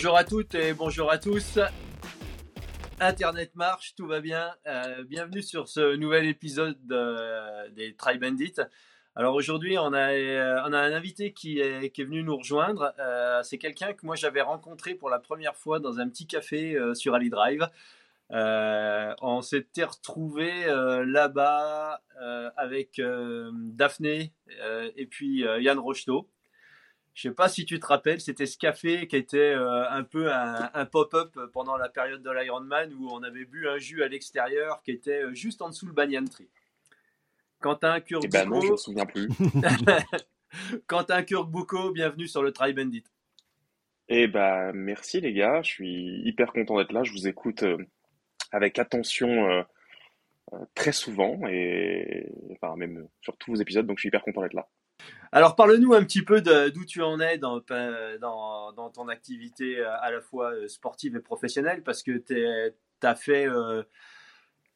Bonjour à toutes et bonjour à tous. Internet marche, tout va bien. Euh, bienvenue sur ce nouvel épisode des Try Bandits. Alors aujourd'hui, on a, euh, on a un invité qui est, qui est venu nous rejoindre. Euh, c'est quelqu'un que moi j'avais rencontré pour la première fois dans un petit café sur Ali Drive. on s'était retrouvé là-bas avec Daphné et puis Yann Rocheteau. Je sais pas si tu te rappelles, c'était ce café qui était euh, un peu un, pop-up pendant la période de l'Ironman où on avait bu un jus à l'extérieur qui était euh, juste en dessous le banyan tree. Quentin Kurbuko. Eh ben non, je me souviens plus. Quentin Kurbuko, bienvenue sur le Try Bandit. Eh ben merci les gars, je suis hyper content d'être là. Je vous écoute euh, avec attention très souvent et enfin même sur tous vos épisodes, donc je suis hyper content d'être là. Alors, parle-nous un petit peu d'où tu en es dans, ton activité euh, à la fois euh, sportive et professionnelle, parce que tu as fait. Euh,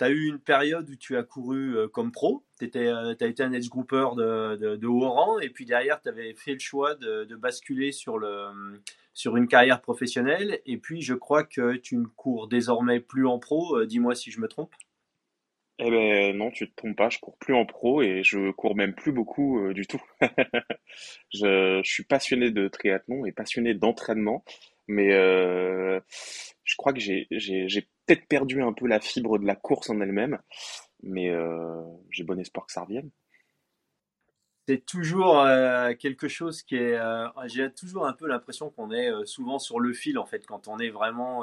eu une période où tu as couru comme pro, tu as été un edge grouper de, haut rang, et puis derrière, tu avais fait le choix de, basculer sur, le, sur une carrière professionnelle, et puis je crois que tu ne cours désormais plus en pro, dis-moi si je me trompe. Eh ben non, tu te trompes pas, je cours plus en pro et je cours même plus beaucoup euh, du tout. je, suis passionné de triathlon et passionné d'entraînement, mais euh, je crois que j'ai, j'ai, j'ai peut-être perdu un peu la fibre de la course en elle-même, mais euh, j'ai bon espoir que ça revienne c'est toujours euh, quelque chose qui est. Euh, j'ai toujours un peu l'impression qu'on est euh, souvent sur le fil en fait quand on est vraiment,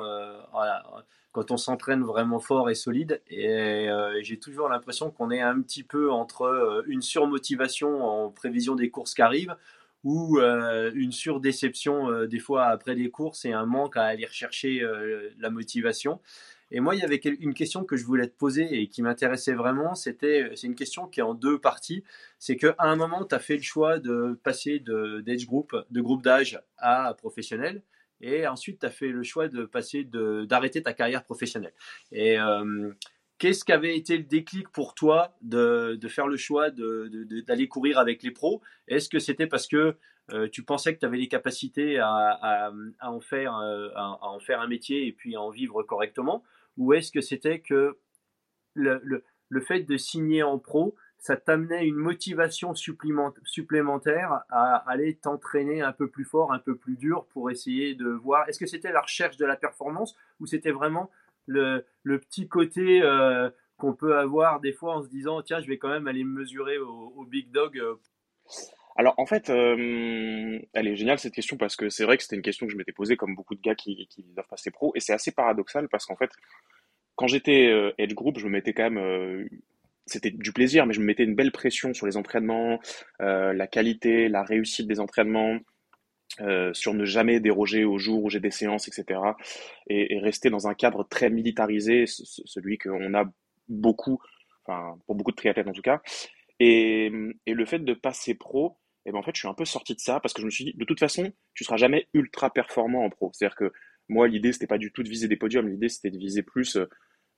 voilà, quand on s'entraîne vraiment fort et solide. Et j'ai toujours l'impression qu'on est un petit peu entre une surmotivation en prévision des courses qui arrivent ou une surdéception des fois après les courses et un manque à aller rechercher la motivation. Et moi, il y avait une question que je voulais te poser et qui m'intéressait vraiment. C'était, c'est une question qui est en deux parties. C'est qu'à un moment, tu as fait le choix de passer d'age group, de groupe d'âge à professionnel. Et ensuite, tu as fait le choix de passer d'arrêter ta carrière professionnelle. Et euh, qu'est-ce qui avait été le déclic pour toi de, faire le choix d'aller courir avec les pros? Est-ce que c'était parce que euh, tu pensais que tu avais les capacités à, en faire, euh, à, en faire un métier et puis à en vivre correctement? Ou est-ce que c'était que le, le, fait de signer en pro, ça t'amenait une motivation supplémentaire à aller t'entraîner un peu plus fort, un peu plus dur pour essayer de voir? Est-ce que c'était la recherche de la performance ou c'était vraiment le, le, petit côté euh, qu'on peut avoir des fois en se disant tiens, je vais quand même aller me mesurer au, big dog euh? Alors en fait, euh, elle est géniale cette question parce que c'est vrai que c'était une question que je m'étais posée comme beaucoup de gars qui, doivent passer pro et c'est assez paradoxal parce qu'en fait, quand j'étais euh, Edge Group, je me mettais quand même euh, c'était du plaisir, mais je me mettais une belle pression sur les entraînements, euh, la qualité, la réussite des entraînements, sur ne jamais déroger au jour où j'ai des séances, etc. Et, rester dans un cadre très militarisé, celui qu'on a beaucoup, enfin pour beaucoup de triathlètes en tout cas. Et, le fait de passer pro, et ben en fait, je suis un peu sorti de ça parce que je me suis dit, de toute façon, tu seras jamais ultra performant en pro. C'est-à-dire que moi, l'idée, c'était pas du tout de viser des podiums. L'idée, c'était de viser plus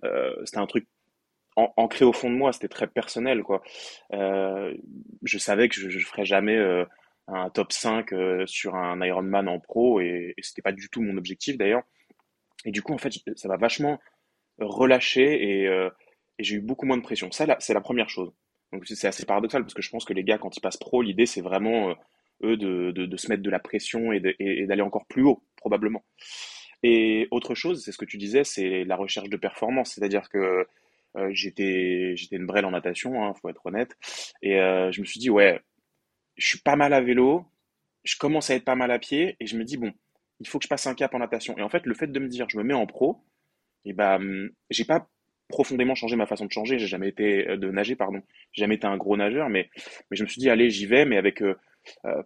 euh, c'était un truc ancré au fond de moi, c'était très personnel, quoi. Euh, je savais que je, je ferais jamais euh, un top 5 sur un Ironman en pro et, et c'était pas du tout mon objectif d'ailleurs. Et du coup, en fait, ça m'a vachement relâché et, j'ai eu beaucoup moins de pression. Ça, c'est la première chose. C'est assez paradoxal parce que je pense que les gars, quand ils passent pro, l'idée c'est vraiment eux de, de, se mettre de la pression et d'aller encore plus haut, probablement. Et autre chose, c'est ce que tu disais, c'est la recherche de performance. C'est-à-dire que euh, j'étais une brêle en natation, hein, faut être honnête. Et euh, je me suis dit ouais, je suis pas mal à vélo, je commence à être pas mal à pied, et je me dis bon, il faut que je passe un cap en natation. Et en fait, le fait de me dire je me mets en pro, et ben j'ai pas profondément changé ma façon de changer. J'ai jamais été euh, de nager, pardon. J'ai jamais été un gros nageur, mais mais je me suis dit allez, j'y vais, mais avec euh,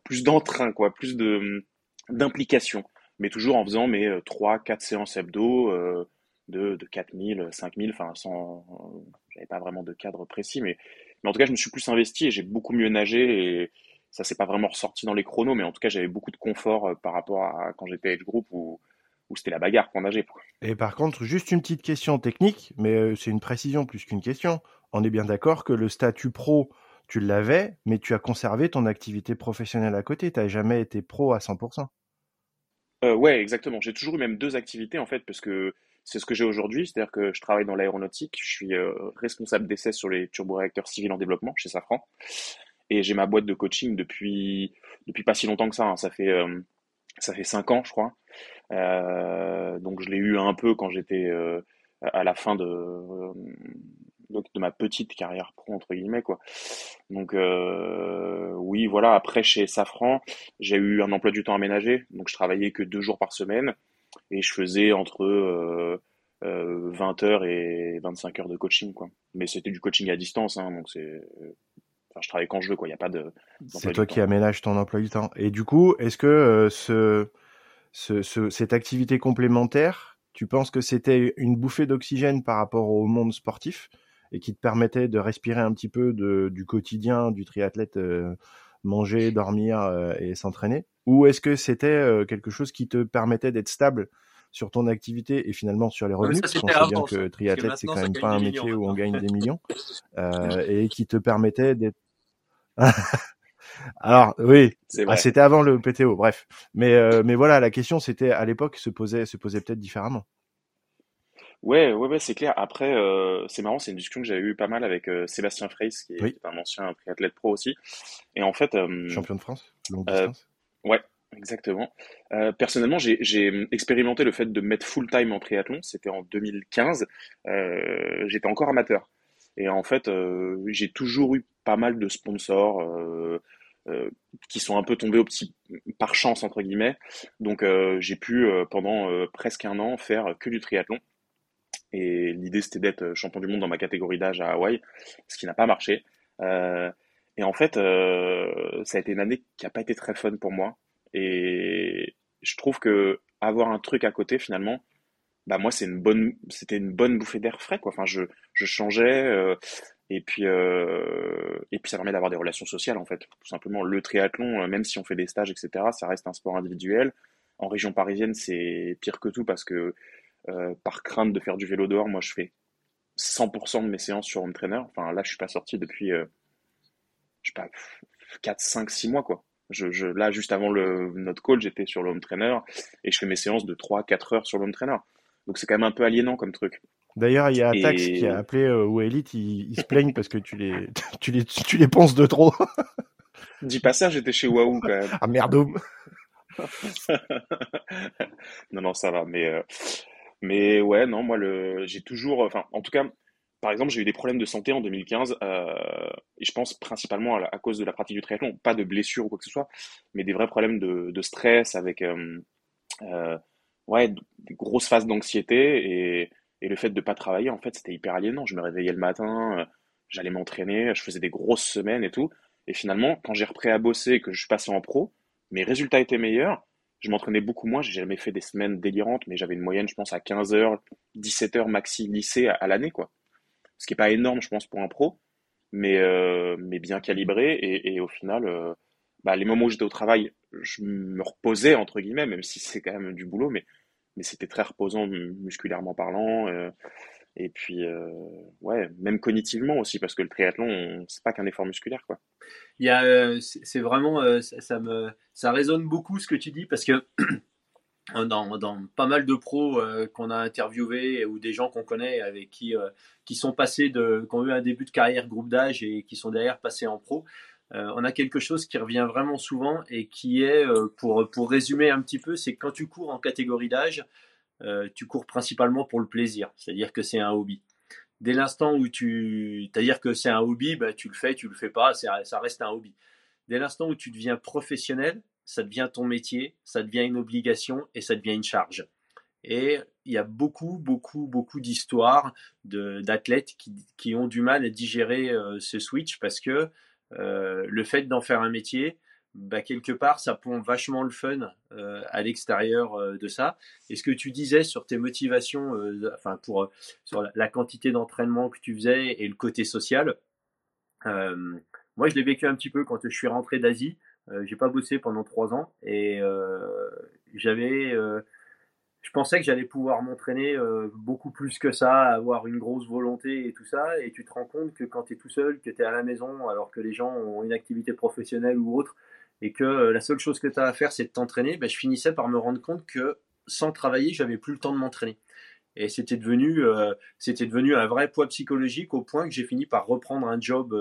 plus d'entrain, quoi, plus de d'implication mais toujours en faisant mes 3, 4 séances hebdo euh, de, de 4000, 5000, enfin sans, j'avais pas vraiment de cadre précis, mais, mais en tout cas je me suis plus investi et j'ai beaucoup mieux nagé et ça s'est pas vraiment ressorti dans les chronos, mais en tout cas j'avais beaucoup de confort euh, par rapport à quand j'étais age group où, où c'était la bagarre pour nager. Et par contre, juste une petite question technique, mais euh, c'est une précision plus qu'une question. On est bien d'accord que le statut pro, tu l'avais, mais tu as conservé ton activité professionnelle à côté. Tu n'as jamais été pro à 100%. Euh, ouais, exactement. J'ai toujours eu même deux activités en fait, parce que c'est ce que j'ai aujourd'hui, c'est-à-dire que je travaille dans l'aéronautique, je suis euh, responsable d'essai sur les turboréacteurs civils en développement chez Safran, et j'ai ma boîte de coaching depuis depuis pas si longtemps que ça. hein. Ça fait euh, ça fait cinq ans, je crois. Euh, donc je l'ai eu un peu quand j'étais euh, à la fin de de, de ma petite carrière pro entre guillemets quoi. Donc euh, oui, voilà. Après chez Safran, j'ai eu un emploi du temps aménagé, donc je travaillais que deux jours par semaine et je faisais entre euh, euh, 20 heures et 25 heures de coaching quoi. Mais c'était du coaching à distance, hein, donc c'est Enfin, je travaille quand je veux, quoi. Il n'y a pas de, C'est toi qui temps. aménages ton emploi du temps. Et du coup, est-ce que euh, ce, ce, ce- cette activité complémentaire, tu penses que c'était une bouffée d'oxygène par rapport au monde sportif et qui te permettait de respirer un petit peu de, du quotidien du triathlète, euh, manger, dormir euh, et s'entraîner? Ou est-ce que c'était euh, quelque chose qui te permettait d'être stable sur ton activité et finalement sur les revenus, ça, parce qu'on sait bien que triathlète, c'est quand même pas un métier où on maintenant. gagne des millions, et qui te permettait d'être... Alors oui, ah, c'était avant le PTO, bref. Mais euh, mais voilà, la question c'était à l'époque se posait se posait peut-être différemment. Ouais, ouais, ouais, c'est clair. Après, euh, c'est marrant, c'est une discussion que j'avais eu pas mal avec euh, Sébastien Freys, qui est, Oui, un ancien triathlète pro aussi. Et en fait, champion de France, longue distance. ouais, exactement. Euh, personnellement, j'ai, expérimenté le fait de me mettre full-time en triathlon. C'était en 2015. Euh, j'étais encore amateur. Et en fait, euh, j'ai toujours eu pas mal de sponsors euh, euh, qui sont un peu tombés au petit par chance entre guillemets. Donc, euh, j'ai pu pendant presque un an faire que du triathlon. Et l'idée, c'était d'être champion du monde dans ma catégorie d'âge à Hawaï, ce qui n'a pas marché. Et en fait, ça a été une année qui n'a pas été très fun pour moi. Et je trouve que avoir un truc à côté, finalement, bah moi, c'est une bonne, c'était une bonne bouffée d'air frais, quoi. Enfin, je, je changeais, euh, et puis, euh, et puis ça permet d'avoir des relations sociales, en fait. Tout simplement, le triathlon, euh, même si on fait des stages, etc., ça reste un sport individuel. En région parisienne, c'est pire que tout parce que par crainte de faire du vélo dehors, moi je fais 100% de mes séances sur home trainer. Enfin là, je suis pas sorti depuis, je sais pas, 4, 5, 6 mois quoi. Je, je, là, juste avant le, notre call, j'étais sur le home trainer et je fais mes séances de 3, 4 heures sur le home trainer. Donc c'est quand même un peu aliénant comme truc. D'ailleurs, il y a Tax qui Et a appelé euh, ou Elite, ils, ils se plaignent parce que tu les tu les tu les penses de trop. dis pas ça, j'étais chez Wahoo quand même. ah merde. Non, non, ça va. Mais, euh, mais ouais, non, moi, le, j'ai toujours, enfin, en tout cas, par exemple, j'ai eu des problèmes de santé en 2015, euh, et je pense principalement à, la- à cause de la pratique du triathlon, pas de blessures ou quoi que ce soit, mais des vrais problèmes de, de stress avec, euh, euh, ouais, des grosses phases d'anxiété, et, et le fait de pas travailler, en fait, c'était hyper aliénant. Je me réveillais le matin, euh, j'allais m'entraîner, je faisais des grosses semaines et tout, et finalement, quand j'ai repris à bosser et que je suis passé en pro, mes résultats étaient meilleurs. Je m'entraînais beaucoup moins, j'ai jamais fait des semaines délirantes, mais j'avais une moyenne, je pense, à 15 heures, 17 heures maxi lycée à, l'année, quoi. Ce qui est pas énorme, je pense, pour un pro, mais, euh, mais bien calibré. Et, et au final, euh, bah, les moments où j'étais au travail, je me reposais, entre guillemets, même si c'est quand même du boulot, mais, mais c'était très reposant mu- musculairement parlant. euh, et puis, euh, ouais, même cognitivement aussi, parce que le triathlon, on- c'est pas qu'un effort musculaire, quoi. Il y a, euh, c'est vraiment, ça, me, ça résonne beaucoup ce que tu dis parce que dans, dans pas mal de pros qu'on a interviewés ou des gens qu'on connaît avec qui, qui sont passés de, qui ont eu un début de carrière groupe d'âge et qui sont derrière passés en pro, euh, on a quelque chose qui revient vraiment souvent et qui est, euh, pour, pour résumer un petit peu, c'est quand tu cours en catégorie d'âge, euh, tu cours principalement pour le plaisir, c'est-à-dire que c'est un hobby. Dès l'instant où tu, c'est-à-dire que c'est un hobby, bah, tu le fais, tu le fais pas, ça reste un hobby. Dès l'instant où tu deviens professionnel, ça devient ton métier, ça devient une obligation et ça devient une charge. Et il y a beaucoup, beaucoup, beaucoup d'histoires d'athlètes qui, qui ont du mal à digérer ce switch parce que le fait d'en faire un métier, bah, quelque part, ça pompe vachement le fun euh, à l'extérieur euh, de ça. Et ce que tu disais sur tes motivations, euh, enfin pour euh, sur la, la quantité d'entraînement que tu faisais et le côté social, euh, moi je l'ai vécu un petit peu quand je suis rentré d'Asie. Euh, j'ai pas bossé pendant trois ans et euh, j'avais, euh, je pensais que j'allais pouvoir m'entraîner euh, beaucoup plus que ça, avoir une grosse volonté et tout ça. Et tu te rends compte que quand tu es tout seul, que tu es à la maison, alors que les gens ont une activité professionnelle ou autre, et que la seule chose que tu as à faire, c'est de t'entraîner, ben, je finissais par me rendre compte que sans travailler, j'avais plus le temps de m'entraîner. Et c'était devenu, c'était devenu un vrai poids psychologique au point que j'ai fini par reprendre un job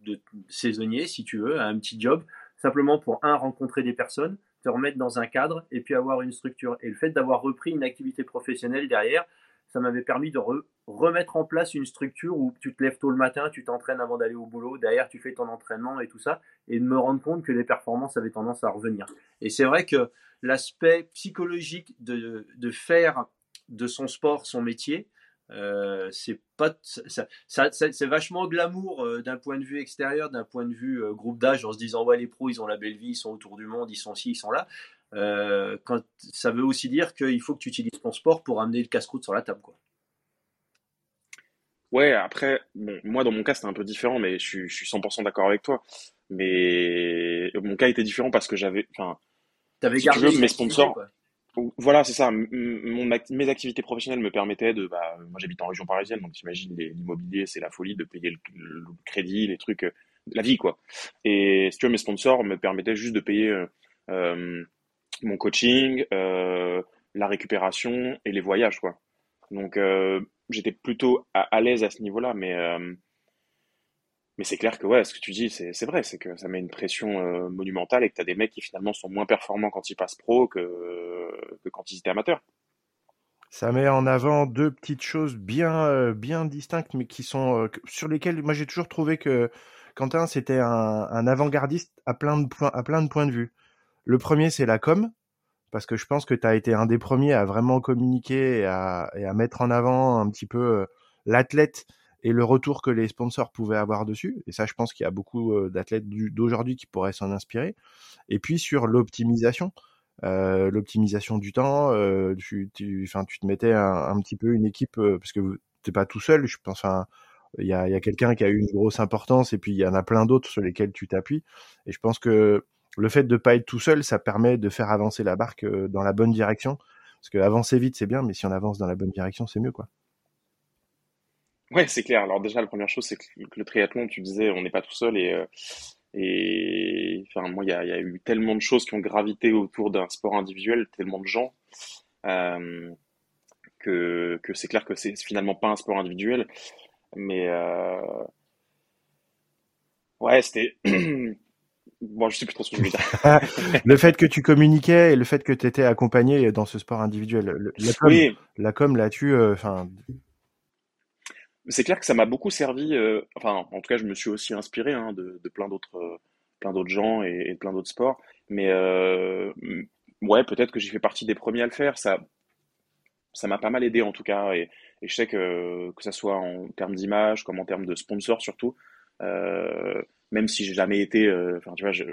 de saisonnier, si tu veux, un petit job, simplement pour un rencontrer des personnes, te remettre dans un cadre et puis avoir une structure. Et le fait d'avoir repris une activité professionnelle derrière, ça m'avait permis de remettre en place une structure où tu te lèves tôt le matin, tu t'entraînes avant d'aller au boulot, derrière tu fais ton entraînement et tout ça, et de me rendre compte que les performances avaient tendance à revenir. Et c'est vrai que l'aspect psychologique de, de, faire de son sport son métier, euh, c'est pas ça, ça, c'est vachement glamour euh, d'un point de vue extérieur, d'un point de vue euh, groupe d'âge, en se disant ouais les pros ils ont la belle vie, ils sont autour du monde, ils sont ci, ils sont là. quand ça veut aussi dire qu'il faut que tu utilises ton sport pour amener le casse-croûte sur la table quoi. Ouais, après, bon, moi dans mon cas c'était un peu différent, mais je suis, je suis 100% d'accord avec toi. Mais mon cas était différent parce que j'avais, enfin, si gardé mes sponsors. Voilà, c'est ça. Mes activités professionnelles me permettaient de. Bah, moi, j'habite en région parisienne, donc t'imagines, l'immobilier, c'est la folie de payer le, crédit, les trucs, euh, la vie, quoi. Et si tu mes sponsors me permettaient juste de payer euh, euh mon coaching, euh, la récupération et les voyages, quoi. Donc, euh, j'étais plutôt à, à l'aise à ce niveau-là, mais mais c'est clair que ouais, ce que tu dis, c'est vrai, c'est que ça met une pression euh, monumentale et que tu as des mecs qui finalement sont moins performants quand ils passent pro que, que quand ils étaient amateurs. Ça met en avant deux petites choses bien, euh, bien distinctes, mais qui sont euh, sur lesquelles moi j'ai toujours trouvé que Quentin c'était un, un avant-gardiste à plein de points, à plein de points de vue. Le premier c'est la com, parce que je pense que tu as été un des premiers à vraiment communiquer et à, et à mettre en avant un petit peu l'athlète et le retour que les sponsors pouvaient avoir dessus. Et ça, je pense qu'il y a beaucoup euh, d'athlètes d'aujourd'hui qui pourraient s'en inspirer. Et puis sur l'optimisation, euh, l'optimisation du temps, euh, tu, tu, tu te mettais un, petit peu une équipe euh, parce que t'es pas tout seul. Je pense, il y a, a quelqu'un qui a eu une grosse importance et puis il y en a plein d'autres sur lesquels tu t'appuies. Et je pense que le fait de pas être tout seul, ça permet de faire avancer la barque dans la bonne direction. Parce que avancer vite, c'est bien, mais si on avance dans la bonne direction, c'est mieux, quoi. Ouais, c'est clair. Alors déjà, la première chose, c'est que le triathlon, tu disais, on n'est pas tout seul et, euh, et enfin, moi, il y a, y a, eu tellement de choses qui ont gravité autour d'un sport individuel, tellement de gens, euh, que, que c'est clair que c'est finalement pas un sport individuel. Mais euh, ouais, c'était... Bon, je sais plus trop ce que je voulais dire. le fait que tu communiquais et le fait que tu étais accompagné dans ce sport individuel. la com, oui. la com là-dessus, euh, enfin, c'est clair que ça m'a beaucoup servi. Euh, enfin, en tout cas, je me suis aussi inspiré hein, de, plein d'autres, euh, plein d'autres gens et, et, plein d'autres sports. Mais euh, ouais, peut-être que j'ai fait partie des premiers à le faire. Ça, ça m'a pas mal aidé en tout cas. Et, je sais que que ça soit en termes d'image comme en termes de sponsors surtout. Euh, même si j'ai jamais été, enfin tu vois, je,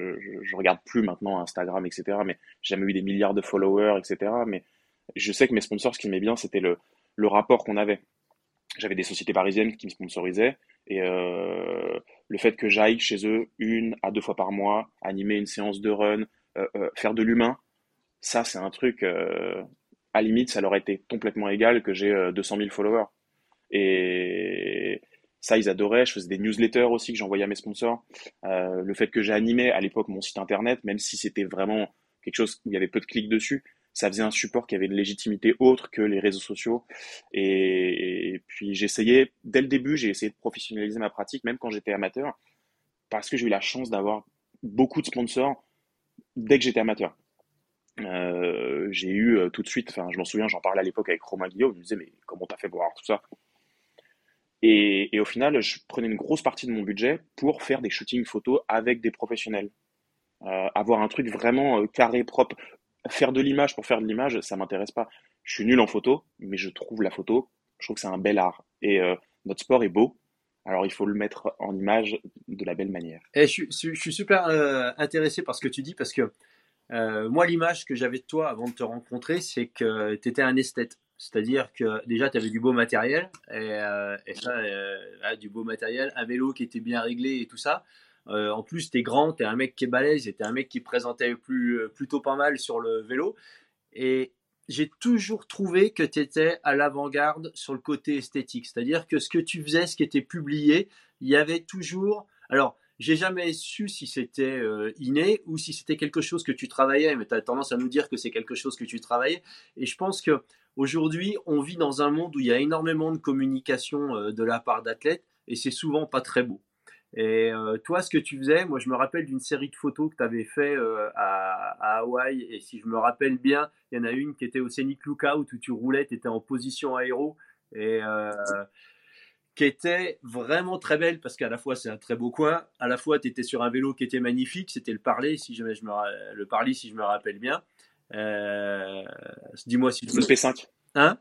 je, regarde plus maintenant Instagram, etc. Mais j'ai jamais eu des milliards de followers, etc. Mais je sais que mes sponsors, ce qui m'aimait bien, c'était le, le rapport qu'on avait j'avais des sociétés parisiennes qui me sponsorisaient et euh, le fait que j'aille chez eux une à deux fois par mois, animer une séance de run, euh, euh, faire de l'humain, ça c'est un truc, à limite ça leur été complètement égal que j'ai 200 000 followers. Et ça ils adoraient, je faisais des newsletters aussi que j'envoyais à mes sponsors. le fait que j'ai animé à l'époque mon site internet, même si c'était vraiment quelque chose où il y avait peu de clics dessus, ça faisait un support qui avait une légitimité autre que les réseaux sociaux. Et, puis j'essayais, dès le début, j'ai essayé de professionnaliser ma pratique, même quand j'étais amateur, parce que j'ai eu la chance d'avoir beaucoup de sponsors dès que j'étais amateur. Euh, j'ai eu euh, tout de suite, enfin je m'en souviens, j'en parlais à l'époque avec Romain Guillaume, il me disait mais comment t'as fait pour avoir tout ça? Et, au final, je prenais une grosse partie de mon budget pour faire des shootings photos avec des professionnels. Euh, avoir un truc vraiment carré, propre faire de l'image pour faire de l'image, ça m'intéresse pas. Je suis nul en photo, mais je trouve la photo, je trouve que c'est un bel art. Et euh, notre sport est beau, alors il faut le mettre en image de la belle manière. Et je, je, suis super euh, intéressé par ce que tu dis parce que euh, moi l'image que j'avais de toi avant de te rencontrer, c'est que tu étais un esthète. C'est-à-dire que déjà tu avais du beau matériel et, euh, ça, euh, du beau matériel, un vélo qui était bien réglé et tout ça. Euh, en plus, t'es grand, t'es un mec qui est balèze, et t'es un mec qui présentait euh, plutôt pas mal sur le vélo. Et j'ai toujours trouvé que tu étais à l'avant-garde sur le côté esthétique. C'est-à-dire que ce que tu faisais, ce qui était publié, il y avait toujours. Alors, j'ai jamais su si c'était euh, inné ou si c'était quelque chose que tu travaillais, mais tu as tendance à nous dire que c'est quelque chose que tu travaillais. Et je pense que aujourd'hui, on vit dans un monde où il y a énormément de communication de la part d'athlètes et c'est souvent pas très beau. Et euh, toi, ce que tu faisais, moi je me rappelle d'une série de photos que tu avais fait à, à, Hawaï, et si je me rappelle bien, il y en a une qui était au Scenic Lookout où tu roulais, tu étais en position aéro, et qui était vraiment très belle parce qu'à la fois c'est un très beau coin, à la fois tu étais sur un vélo qui était magnifique, c'était le Parler si je, me le Parler si je me rappelle bien. Euh, dis-moi si tu le P5. Hein?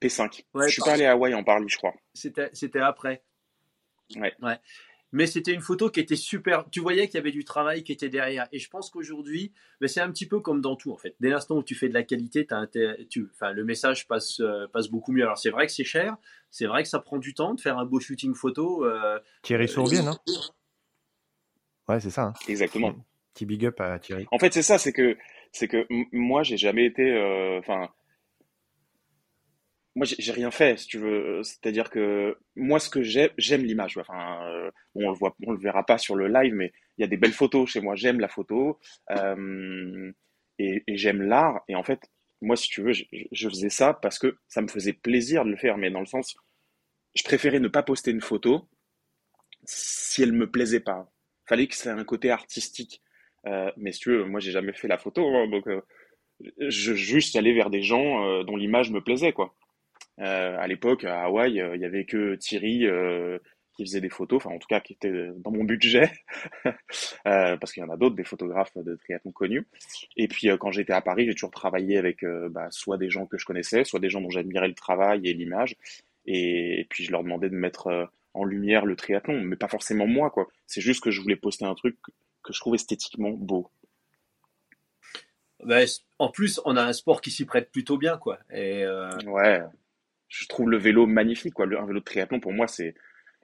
P5. Ouais, je suis pas allé à Hawaï en Parler, je crois. C'était après. Ouais. ouais mais c'était une photo qui était super. Tu voyais qu'il y avait du travail qui était derrière. Et je pense qu'aujourd'hui, ben, c'est un petit peu comme dans tout en fait. Dès l'instant où tu fais de la qualité, as tu... enfin, le message passe, euh, passe beaucoup mieux. Alors c'est vrai que c'est cher, c'est vrai que ça prend du temps de faire un beau shooting photo. Euh... Thierry euh, Sourbier, non? Ouais, c'est ça. Hein. Exactement. Petit big up à Thierry. En fait, c'est ça, c'est que c'est que moi, j'ai jamais été, euh, enfin moi j'ai rien fait si tu veux. C'est à dire que moi ce que j'aime j'aime l'image enfin euh, on le voit on le verra pas sur le live mais il y a des belles photos chez moi. J'aime la photo euh, et, j'aime l'art. Et en fait moi si tu veux je, faisais ça parce que ça me faisait plaisir de le faire mais dans le sens je préférais ne pas poster une photo si elle me plaisait pas. Fallait que c'est un côté artistique. Euh, mais si tu veux moi j'ai jamais fait la photo hein, donc je juste aller vers des gens dont l'image me plaisait quoi à l'époque, à Hawaï, euh, il y avait que Thierry euh, qui faisait des photos, enfin en tout cas qui était dans mon budget, parce qu'il y en a d'autres, des photographes de triathlon connus. Et puis quand j'étais à Paris, j'ai toujours travaillé avec bah, soit des gens que je connaissais, soit des gens dont j'admirais le travail et l'image. Et, puis je leur demandais de mettre en lumière le triathlon, mais pas forcément moi, quoi. C'est juste que je voulais poster un truc que je trouve esthétiquement beau. Bah, en plus, on a un sport qui s'y prête plutôt bien, quoi. Et Ouais je trouve le vélo magnifique. Quoi. Un vélo de triathlon, pour moi, c'est.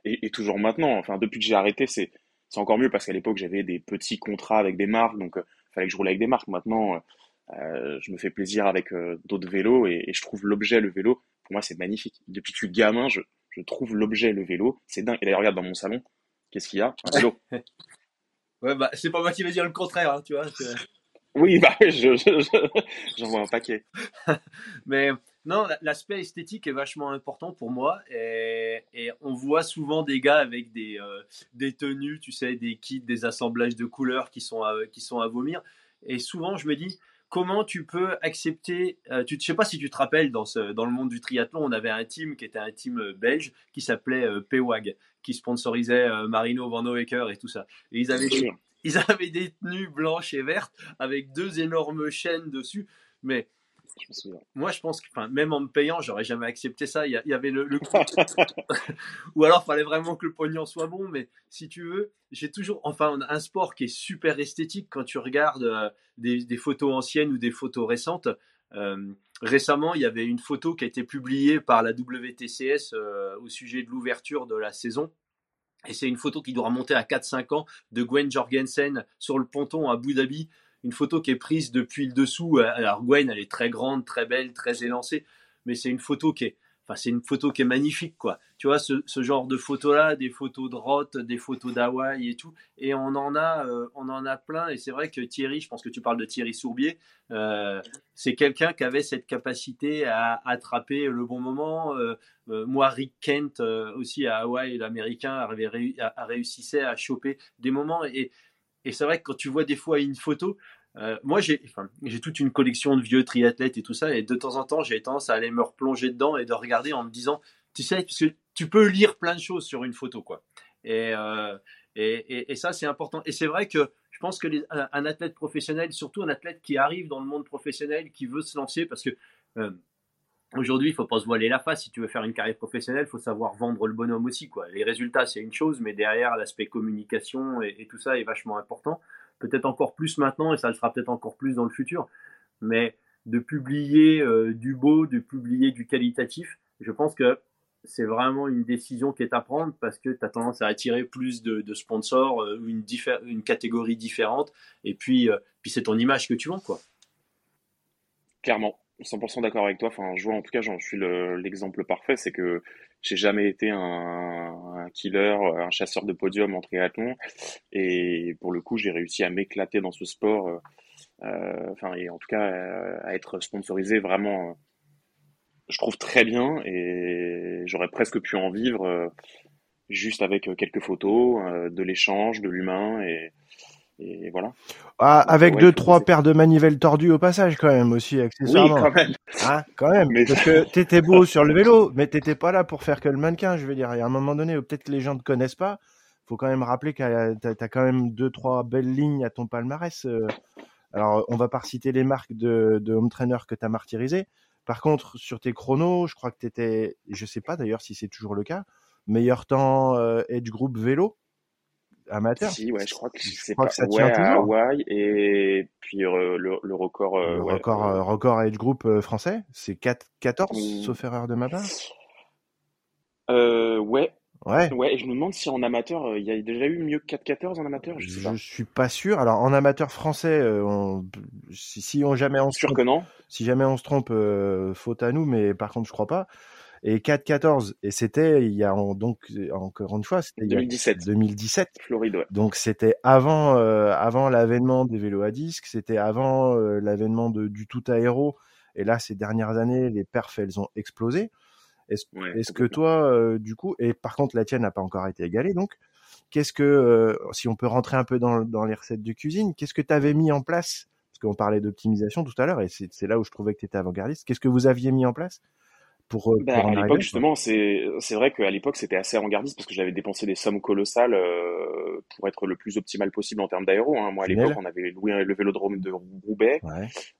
Et, toujours maintenant, enfin, depuis que j'ai arrêté, c'est encore mieux parce qu'à l'époque, j'avais des petits contrats avec des marques, donc il euh, fallait que je roule avec des marques. Maintenant, euh, je me fais plaisir avec euh, d'autres vélos et, je trouve l'objet, le vélo, pour moi, c'est magnifique. Depuis que je suis gamin, je, je trouve l'objet, le vélo, c'est dingue. Et d'ailleurs, regarde dans mon salon, qu'est-ce qu'il y a? Un vélo. ouais, bah, c'est pas moi qui vais dire le contraire, hein, tu vois. Oui, bah, j'en je, vois un paquet. Mais non, l'aspect esthétique est vachement important pour moi. Et, on voit souvent des gars avec des, euh, des tenues, tu sais, des kits, des assemblages de couleurs qui sont à, qui sont à vomir. Et souvent, je me dis, comment tu peux accepter. Euh, tu, ne sais pas si tu te rappelles, dans, ce, dans le monde du triathlon, on avait un team qui était un team euh, belge qui s'appelait PWAG, qui sponsorisait Marino Van Hoeker et tout ça. Et ils avaient, des, ils avaient des tenues blanches et vertes avec deux énormes chaînes dessus. Mais moi, je pense que, même en me payant, j'aurais jamais accepté ça. Il y, avait le, ou alors, fallait vraiment que le pognon soit bon. Mais si tu veux, j'ai toujours, enfin, un sport qui est super esthétique quand tu regardes euh, des, photos anciennes ou des photos récentes. Euh, récemment, il y avait une photo qui a été publiée par la WTCS euh, au sujet de l'ouverture de la saison. Et c'est une photo qui doit remonter à 4-5 ans de Gwen Jorgensen sur le ponton à Abu Dhabi une photo qui est prise depuis le dessous. Euh, alors Gwen, elle est très grande, très belle, très élancée, mais c'est une photo qui est, c'est une photo qui est magnifique quoi. Tu vois ce, genre de photos là, des photos de Roth, des photos d'Hawaï et tout, et on en a, euh, on en a plein. Et c'est vrai que Thierry, je pense que tu parles de Thierry Sourbier, euh, c'est quelqu'un qui avait cette capacité à attraper le bon moment. moi, Rick Kent aussi à Hawaï, l'américain, avait a, réussissait à choper des moments et et c'est vrai que quand tu vois des fois une photo, euh, moi j'ai toute une collection de vieux triathlètes et tout ça, et de temps en temps j'ai tendance à aller me replonger dedans et de regarder en me disant, tu sais, parce que tu peux lire plein de choses sur une photo, quoi. Et, euh, ça c'est important. Et c'est vrai que je pense que un, athlète professionnel, surtout un athlète qui arrive dans le monde professionnel, qui veut se lancer, parce que euh, Aujourd'hui, il faut pas se voiler la face. Si tu veux faire une carrière professionnelle, il faut savoir vendre le bonhomme aussi. Quoi. Les résultats, c'est une chose, mais derrière, l'aspect communication et, tout ça est vachement important. Peut-être encore plus maintenant, et ça le sera peut-être encore plus dans le futur. Mais de publier euh, du beau, de publier du qualitatif, je pense que c'est vraiment une décision qui est à prendre parce que tu as tendance à attirer plus de, sponsors, euh, une, catégorie différente, et puis, euh, puis c'est ton image que tu vends. Quoi. Clairement 100% d'accord avec toi. Enfin, je vois en tout cas, j'en suis l'exemple parfait, c'est que j'ai jamais été un, killer, un chasseur de podium en triathlon, et pour le coup, j'ai réussi à m'éclater dans ce sport. Euh, euh enfin, et en tout cas, à être sponsorisé vraiment, je trouve très bien, et j'aurais presque pu en vivre euh, juste avec quelques photos, euh, de l'échange, de l'humain, et et voilà. Ah, avec deux, trois paires de manivelles tordues au passage, quand même, aussi, accessoirement. Oui, quand même. Hein, quand même. Mais... Parce que t'étais beau sur le vélo, mais t'étais pas là pour faire que le mannequin, je veux dire. Il y a un moment donné où peut-être que les gens te connaissent pas. Faut quand même rappeler que t'as as quand même deux, trois belles lignes à ton palmarès. Euh. Alors, on va pas citer les marques de, de home trainer que t'as martyrisé. Par contre, sur tes chronos, je crois que t'étais, je sais pas d'ailleurs si c'est toujours le cas, meilleur temps euh, Edge Group vélo amateur. Si, ouais, je crois que c'est pas ça tient ouais, toujours. Hawaï et puis euh, le, le, record. Euh, le record, euh, record age group français, c'est 4 14 mmh. sauf erreur de ma part. Euh, ouais. Ouais. Ouais, et je me demande si en amateur, il y a déjà eu mieux que 4-14 en amateur. Je, je suis pas sûr. Alors en amateur français, on, si, si, on jamais on se trompe, que non. Si jamais on se trompe, faute à nous, mais par contre je crois pas et 4-14 et c'était il y a donc encore une fois c'était 2017 2017 Floride ouais. donc c'était avant euh, avant l'avènement des vélos à disque c'était avant euh, l'avènement du tout aéro et là ces dernières années les perfs elles ont explosé. Est-ce est que toi euh, du coup et par contre la tienne n'a pas encore été égalée donc qu'est-ce que si on peut rentrer un peu dans, dans les recettes de cuisine qu'est-ce que tu avais mis en place? Parce qu'on parlait d'optimisation tout à l'heure et c'est là où je trouvais que tu étais avant-gardiste. Qu'est-ce que vous aviez mis en place? Pour, euh, bah, à l'époque justement c'est vrai qu'à l'époque c'était assez avant-gardiste parce que j'avais dépensé des sommes colossales euh, pour être le plus optimal possible en termes d'aéro hein. moi à l'époque on avait loué le vélodrome de Roubaix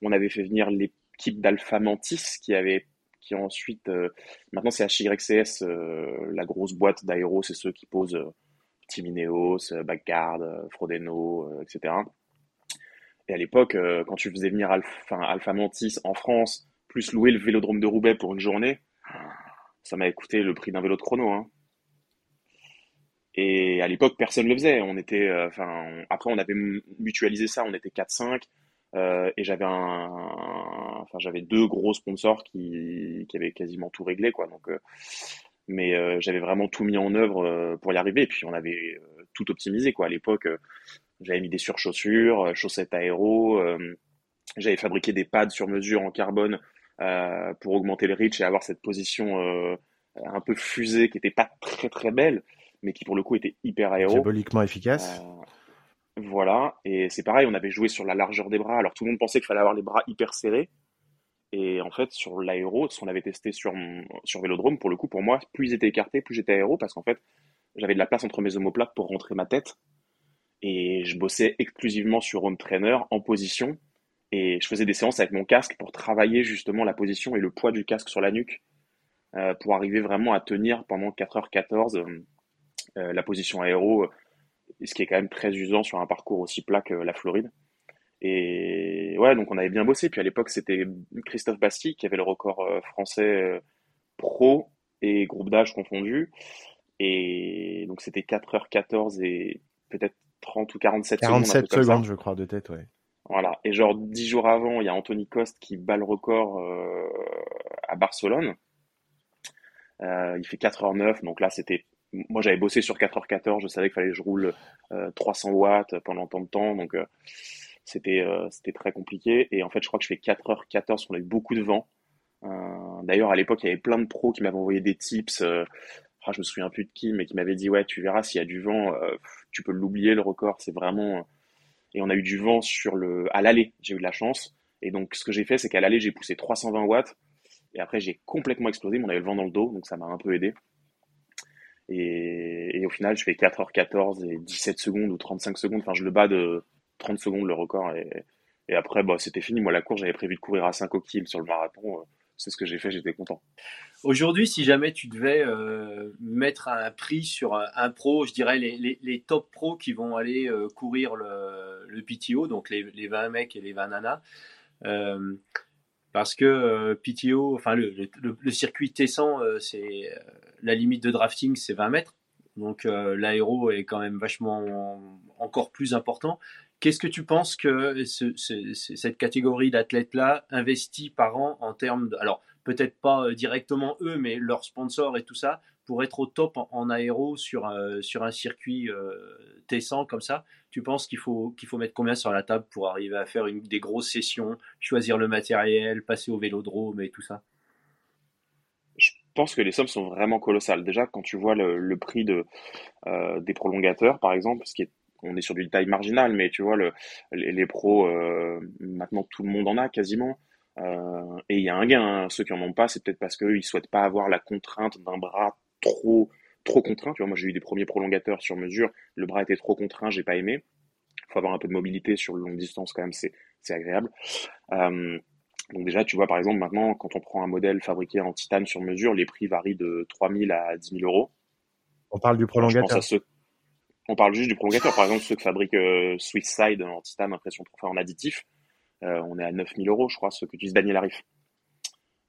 on avait fait venir l'équipe d'Alpha Mantis qui avait qui ensuite euh, maintenant c'est HYCS la grosse boîte d'aéro c'est ceux qui posent Timineos, Backguard, Frodeno, etc. Et à l'époque, quand tu faisais venir Alpha, Alpha Mantis en France, plus louer le vélodrome de Roubaix pour une journée, ça m'a coûté le prix d'un vélo de chrono. Hein. Et à l'époque, personne ne le faisait. On était, euh, après, on avait mutualisé ça. On était 4-5. Euh, et j'avais enfin, j'avais deux gros sponsors qui, qui avaient quasiment tout réglé, quoi. Donc, euh, mais j'avais vraiment tout mis en œuvre pour y arriver. Et puis, on avait tout optimisé, quoi. À l'époque, j'avais mis des surchaussures, chaussettes aéro. j'avais fabriqué des pads sur mesure en carbone pour augmenter le reach et avoir cette position euh, un peu fusée qui était pas très très belle, mais qui pour le coup était hyper aéro. Diaboliquement efficace. Euh, voilà, et c'est pareil, on avait joué sur la largeur des bras. Alors tout le monde pensait qu'il fallait avoir les bras hyper serrés. Et en fait, sur l'aéro, ce qu'on avait testé sur, sur Vélodrome, pour le coup, pour moi, plus ils étaient écartés, plus j'étais aéro, parce qu'en fait, j'avais de la place entre mes omoplates pour rentrer ma tête. Et je bossais exclusivement sur home trainer en position et je faisais des séances avec mon casque pour travailler justement la position et le poids du casque sur la nuque euh, pour arriver vraiment à tenir pendant 4h14 euh, euh, la position aéro, ce qui est quand même très usant sur un parcours aussi plat que la Floride. Et ouais, donc on avait bien bossé. Puis à l'époque, c'était Christophe Bastille qui avait le record français pro et groupe d'âge confondu. Et donc c'était 4h14 et peut-être 30 ou 47, 47 secondes. secondes, je crois, de tête, ouais. Voilà. Et genre dix jours avant, il y a Anthony Coste qui bat le record euh, à Barcelone. Euh, il fait 4h09, donc là c'était. Moi j'avais bossé sur 4h14, je savais qu'il fallait que je roule 300 euh, watts pendant tant de temps, donc c'était c'était très compliqué. Et en fait, je crois que je fais 4h14, parce qu'on a eu beaucoup de vent. D'ailleurs, à l'époque, il y avait plein de pros qui m'avaient envoyé des tips. Ah, je me souviens plus de qui, mais qui m'avaient dit ouais, tu verras s'il y a du vent, tu peux l'oublier le record. C'est vraiment et on a eu du vent sur le, à l'aller. J'ai eu de la chance. Et donc, ce que j'ai fait, c'est qu'à l'aller, j'ai poussé 320 watts. Et après, j'ai complètement explosé, mais on avait le vent dans le dos, donc ça m'a un peu aidé. Et, au final, je fais 4h14 et 17 secondes ou 35 secondes. Enfin, je le bats de 30 secondes le record. Et, après, bah, c'était fini. Moi, la course, j'avais prévu de courir à 5 au sur le marathon c'est ce que j'ai fait, j'étais content. Aujourd'hui, si jamais tu devais euh, mettre un prix sur un, pro, je dirais les, top pros qui vont aller euh, courir le, PTO, donc les, les, 20 mecs et les 20 nanas, euh, parce que PTO, enfin le, le, circuit T100, c'est la limite de drafting, c'est 20 mètres, donc l'aéro est quand même vachement encore plus important. Qu'est-ce que tu penses que cette catégorie d'athlètes-là investit par an en termes de... Alors, peut-être pas euh, directement eux, mais leurs sponsors et tout ça, pour être au top en, aéro sur, sur un circuit euh, T100 comme ça, tu penses qu'il faut, qu'il faut mettre combien sur la table pour arriver à faire des grosses sessions, choisir le matériel, passer au vélodrome et tout ça? Je pense que les sommes sont vraiment colossales. Déjà, quand tu vois le, prix de, euh, des prolongateurs, par exemple, ce qui est on est sur du taille marginal, mais tu vois, le, les, pros, euh, maintenant tout le monde en a quasiment. et il y a un gain. Hein. Ceux qui en ont pas, c'est peut-être parce qu'ils souhaitent pas avoir la contrainte d'un bras trop trop contraint. Tu vois, moi j'ai eu des premiers prolongateurs sur mesure, le bras était trop contraint, j'ai pas aimé. Il faut avoir un peu de mobilité sur le long distance quand même, c'est agréable. Euh, donc déjà, tu vois, par exemple, maintenant, quand on prend un modèle fabriqué en titane sur mesure, les prix varient de 3000 à 10 000 euros. On parle du prolongateur. On parle juste du prolongateur. Par exemple, ceux qui fabriquent euh, Swisside en titane, impression trop en additif, euh, on est à 9000 euros, je crois, ceux que utilise Daniel Arif.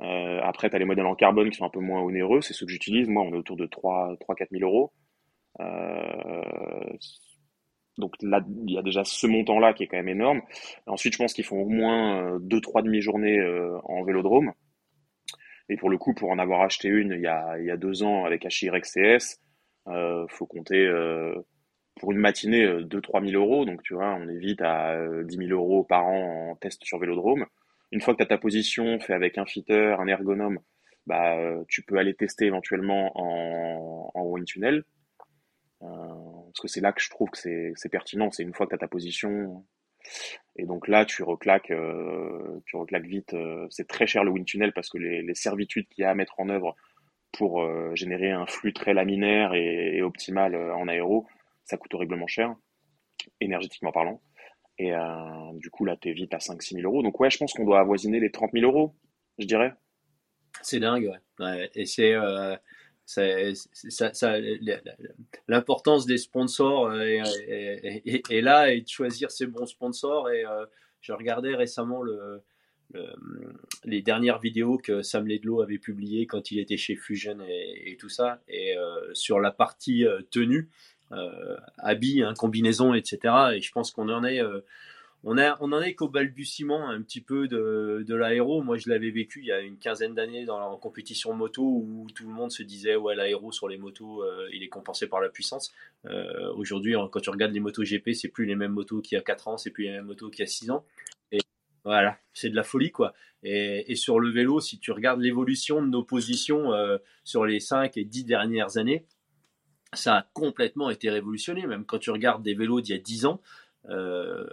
Euh, après, tu as les modèles en carbone qui sont un peu moins onéreux, c'est ceux que j'utilise. Moi, on est autour de 3-4 000 euros. Euh, donc là, il y a déjà ce montant-là qui est quand même énorme. Ensuite, je pense qu'ils font au moins 2-3 euh, demi-journées en vélodrome. Et pour le coup, pour en avoir acheté une il y a, il deux ans avec HYXCS, euh, faut compter pour une matinée 2-3 000 euros. Donc tu vois, on est vite à 10 000 euros par an en test sur vélodrome. Une fois que tu as ta position fait avec un fitter, un ergonome, bah, euh, tu peux aller tester éventuellement en, en wind tunnel. Euh, parce que c'est là que je trouve que c'est pertinent, c'est une fois que tu as ta position. Et donc là, tu reclaques, euh, tu reclaques vite. c'est très cher le wind tunnel parce que les, servitudes qu'il y a à mettre en œuvre pour générer un flux très laminaire et optimal en aéro, ça coûte horriblement cher, énergétiquement parlant. Et euh, du coup, là, tu es vite à 5-6 000 euros. Donc, ouais, je pense qu'on doit avoisiner les 30 000 euros, je dirais. C'est dingue, ouais. Et c'est. Euh, l'importance des sponsors euh, est, là et de choisir ses bons sponsors. Et je regardais récemment le, les dernières vidéos que Sam Ledlow avait publiées quand il était chez Fusion et, tout ça. Et sur la partie tenue, euh, habits, hein, combinaisons, etc. Et je pense qu'on en est euh, on, on en est qu'au balbutiement un petit peu de, de l'aéro. Moi, je l'avais vécu il y a une quinzaine d'années dans la compétition moto où tout le monde se disait ouais l'aéro sur les motos euh, il est compensé par la puissance. Aujourd'hui, quand tu regardes les motos GP, c'est plus les mêmes motos qu'il y a 4 ans, c'est plus les mêmes motos qu'il y a 6 ans. Et voilà, c'est de la folie quoi. Et, et, sur le vélo, si tu regardes l'évolution de nos positions sur les 5 et 10 dernières années, ça a complètement été révolutionné. Même quand tu regardes des vélos d'il y a 10 ans, euh,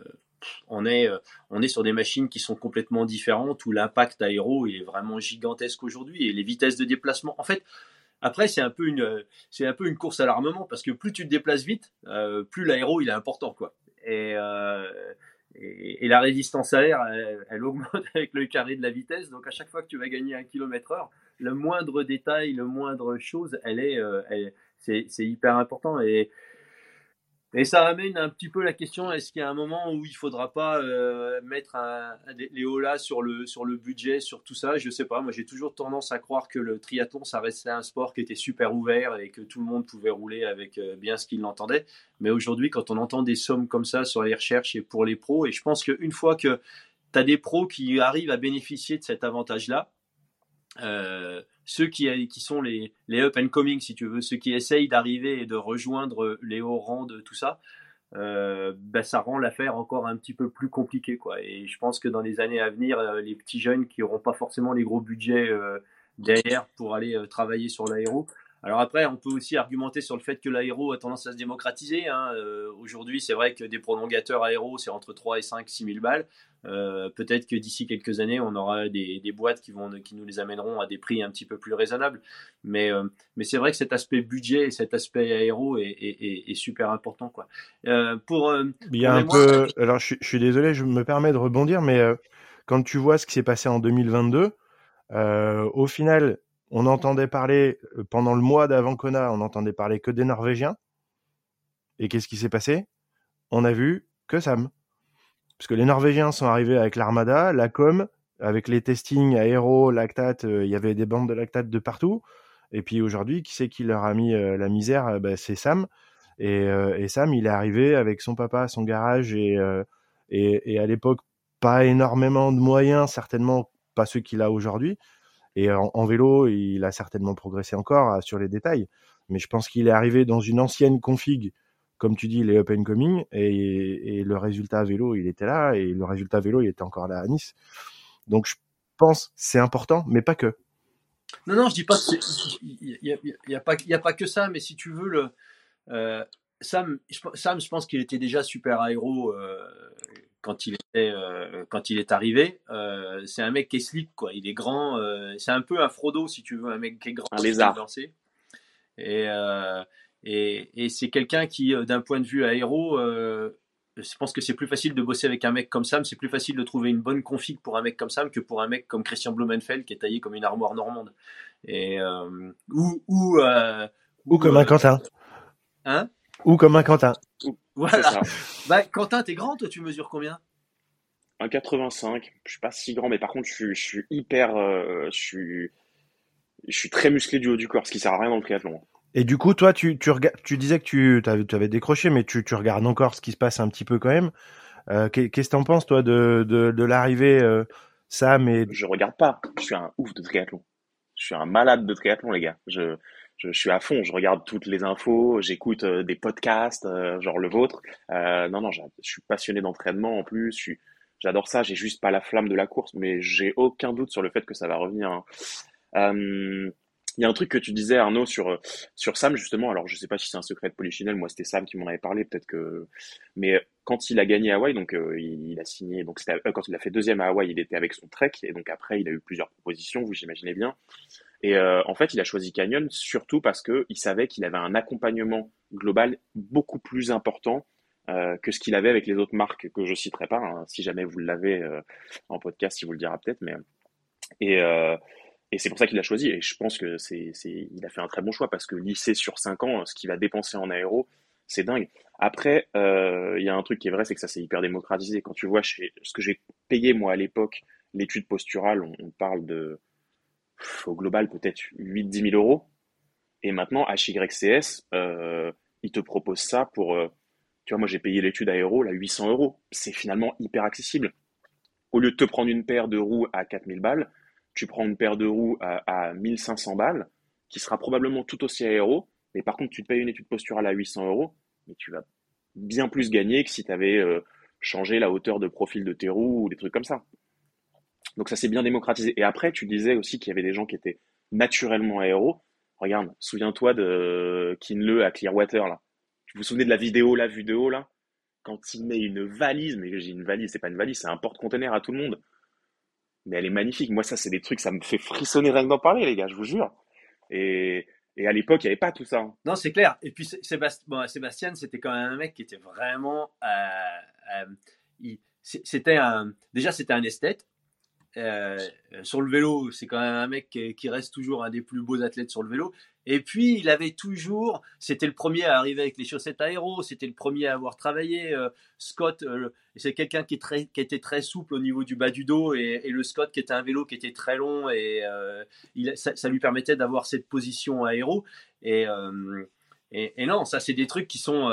on, est, euh, on est sur des machines qui sont complètement différentes, où l'impact aéro est vraiment gigantesque aujourd'hui, et les vitesses de déplacement. En fait, après, c'est un peu une, c'est un peu une course à l'armement, parce que plus tu te déplaces vite, euh, plus l'aéro il est important, quoi. Et, et, la résistance à l'air, elle, augmente avec le carré de la vitesse. Donc à chaque fois que tu vas gagner un kilomètre heure, le moindre détail, le moindre chose, elle est, c'est hyper important. Et, ça amène un petit peu la question est-ce qu'il y a un moment où il faudra pas euh, mettre les là sur le, sur le budget, sur tout ça? Je sais pas. Moi, j'ai toujours tendance à croire que le triathlon, ça restait un sport qui était super ouvert et que tout le monde pouvait rouler avec euh, bien ce qu'il entendait. Mais aujourd'hui, quand on entend des sommes comme ça sur les recherches et pour les pros, et je pense qu'une fois que tu as des pros qui arrivent à bénéficier de cet avantage-là, euh, ceux qui, qui sont les, les, up and coming, si tu veux, ceux qui essayent d'arriver et de rejoindre les hauts rangs de tout ça, euh, ben ça rend l'affaire encore un petit peu plus compliquée. Quoi. Et je pense que dans les années à venir, euh, les petits jeunes qui n'auront pas forcément les gros budgets euh, derrière pour aller euh, travailler sur l'aéro, alors après, on peut aussi argumenter sur le fait que l'aéro a tendance à se démocratiser. Hein. Euh, aujourd'hui, c'est vrai que des prolongateurs aéro, c'est entre 3 et 5, 6 000 balles. Euh, peut-être que d'ici quelques années, on aura des, boîtes qui, vont, qui nous les amèneront à des prix un petit peu plus raisonnables. Mais, euh, mais c'est vrai que cet aspect budget et cet aspect aéro est, super important. Quoi. pour, Il y a un peu... Alors, je, je, suis désolé, je me permets de rebondir, mais quand tu vois ce qui s'est passé en 2022, au final, on entendait parler, euh, pendant le mois d'avant Kona, on entendait parler que des Norvégiens. Et qu'est-ce qui s'est passé? On a vu que Sam. Parce que les Norvégiens sont arrivés avec l'armada, la com, avec les testings aéro, lactate, euh, il y avait des bandes de lactate de partout. Et puis aujourd'hui, qui c'est qui leur a mis euh, la misère? Bah, C'est Sam. Et, Sam, il est arrivé avec son papa son garage et, et, et à l'époque, pas énormément de moyens, certainement pas ceux qu'il a aujourd'hui. Et en, vélo, il a certainement progressé encore sur les détails. Mais je pense qu'il est arrivé dans une ancienne config, comme tu dis, les open coming, et, le résultat vélo, il était là, et le résultat vélo, il était encore là à Nice. Donc je pense c'est important, mais pas que. Non, non, je dis pas il n'y a, pas, a pas que ça, mais si tu veux, le, euh, Sam, Sam, je pense qu'il était déjà super aéro euh, quand il était euh, quand il est arrivé. Euh, c'est un mec qui est slick quoi. Il est grand. Euh, c'est un peu un Frodo si tu veux, un mec qui est grand. Un lézard. Et, et, et c'est quelqu'un qui, d'un point de vue aéro, je pense que c'est plus facile de bosser avec un mec comme Sam. C'est plus facile de trouver une bonne config pour un mec comme Sam que pour un mec comme Christian Blumenfeld qui est taillé comme une armoire normande. Et ou ou, ou comme un Quentin. Hein? Ou comme un Quentin. Voilà. Bah, Quentin, t'es grand, toi, tu mesures combien? 1,85. Je suis pas si grand, mais par contre, je, suis, hyper. Euh, je, suis, je suis très musclé du haut du corps, ce qui sert à rien dans le triathlon. Et du coup, toi, tu, tu, tu disais que tu avais, décroché, mais tu, tu, regardes encore ce qui se passe un petit peu quand même. Euh, qu'est-ce que t'en penses, toi, de, de, de l'arrivée, euh, Sam et... Je regarde pas. Je suis un ouf de triathlon. Je suis un malade de triathlon, les gars. Je, je, suis à fond, je regarde toutes les infos, j'écoute euh, des podcasts, euh, genre le vôtre. Euh, non, non, je suis passionné d'entraînement en plus, j'adore ça, j'ai juste pas la flamme de la course, mais j'ai aucun doute sur le fait que ça va revenir. Hein. Il y a un truc que tu disais, Arnaud, sur, sur Sam, justement. Alors, je sais pas si c'est un secret de Polichinelle. Moi, c'était Sam qui m'en avait parlé. Peut-être que. Mais quand il a gagné Hawaï, donc il, a signé. Donc, quand il a fait deuxième à Hawaï, il était avec son Trek. Et donc, après, il a eu plusieurs propositions, vous imaginez bien. Et euh, en fait, il a choisi Canyon surtout parce qu'il savait qu'il avait un accompagnement global beaucoup plus important euh, que ce qu'il avait avec les autres marques que je citerai pas. Hein, si jamais vous l'avez euh, en podcast, il vous le dira peut-être. Mais et, c'est pour ça qu'il a choisi. Et je pense que c'est, a fait un très bon choix parce que lycée sur 5 ans, ce qu'il va dépenser en aéro, c'est dingue. Après, il y a un truc qui est vrai, c'est que ça s'est hyper démocratisé. Quand tu vois chez, ce que j'ai payé moi à l'époque, l'étude posturale, on parle de au global peut-être 8-10 000 euros. Et maintenant, HYCS, euh, il te propose ça pour, euh, tu vois, moi j'ai payé l'étude aéro, là 800 euros. C'est finalement hyper accessible. Au lieu de te prendre une paire de roues à 4000 balles, tu prends une paire de roues à, à 1500 balles, qui sera probablement tout aussi aéro, mais par contre tu te payes une étude posturale à 800 euros, mais tu vas bien plus gagner que si tu avais euh, changé la hauteur de profil de tes roues ou des trucs comme ça. Donc ça s'est bien démocratisé. Et après, tu disais aussi qu'il y avait des gens qui étaient naturellement aéros. Regarde, souviens-toi de Kinle à Clearwater, là. Tu vous souvenez de la vidéo, la vidéo, là? Quand il met une valise, mais j'ai une valise, c'est pas une valise, c'est un porte-container à tout le monde. Mais elle est magnifique. Moi, ça, c'est des trucs, ça me fait frissonner rien que d'en parler, les gars, je vous jure. Et, à l'époque, il n'y avait pas tout ça. Hein. Non, c'est clair. Et puis, Sébastien, c'était quand même un mec qui était vraiment. Euh, euh, c'était déjà, c'était un esthète. Euh, sur le vélo, c'est quand même un mec qui, reste toujours un des plus beaux athlètes sur le vélo. Et puis, il avait toujours, c'était le premier à arriver avec les chaussettes aéro, c'était le premier à avoir travaillé. Euh, Scott, euh, c'est quelqu'un qui, qui, était très souple au niveau du bas du dos, et, le Scott qui était un vélo qui était très long, et il, ça, lui permettait d'avoir cette position aéro. Et, et, non, ça, c'est des trucs qui sont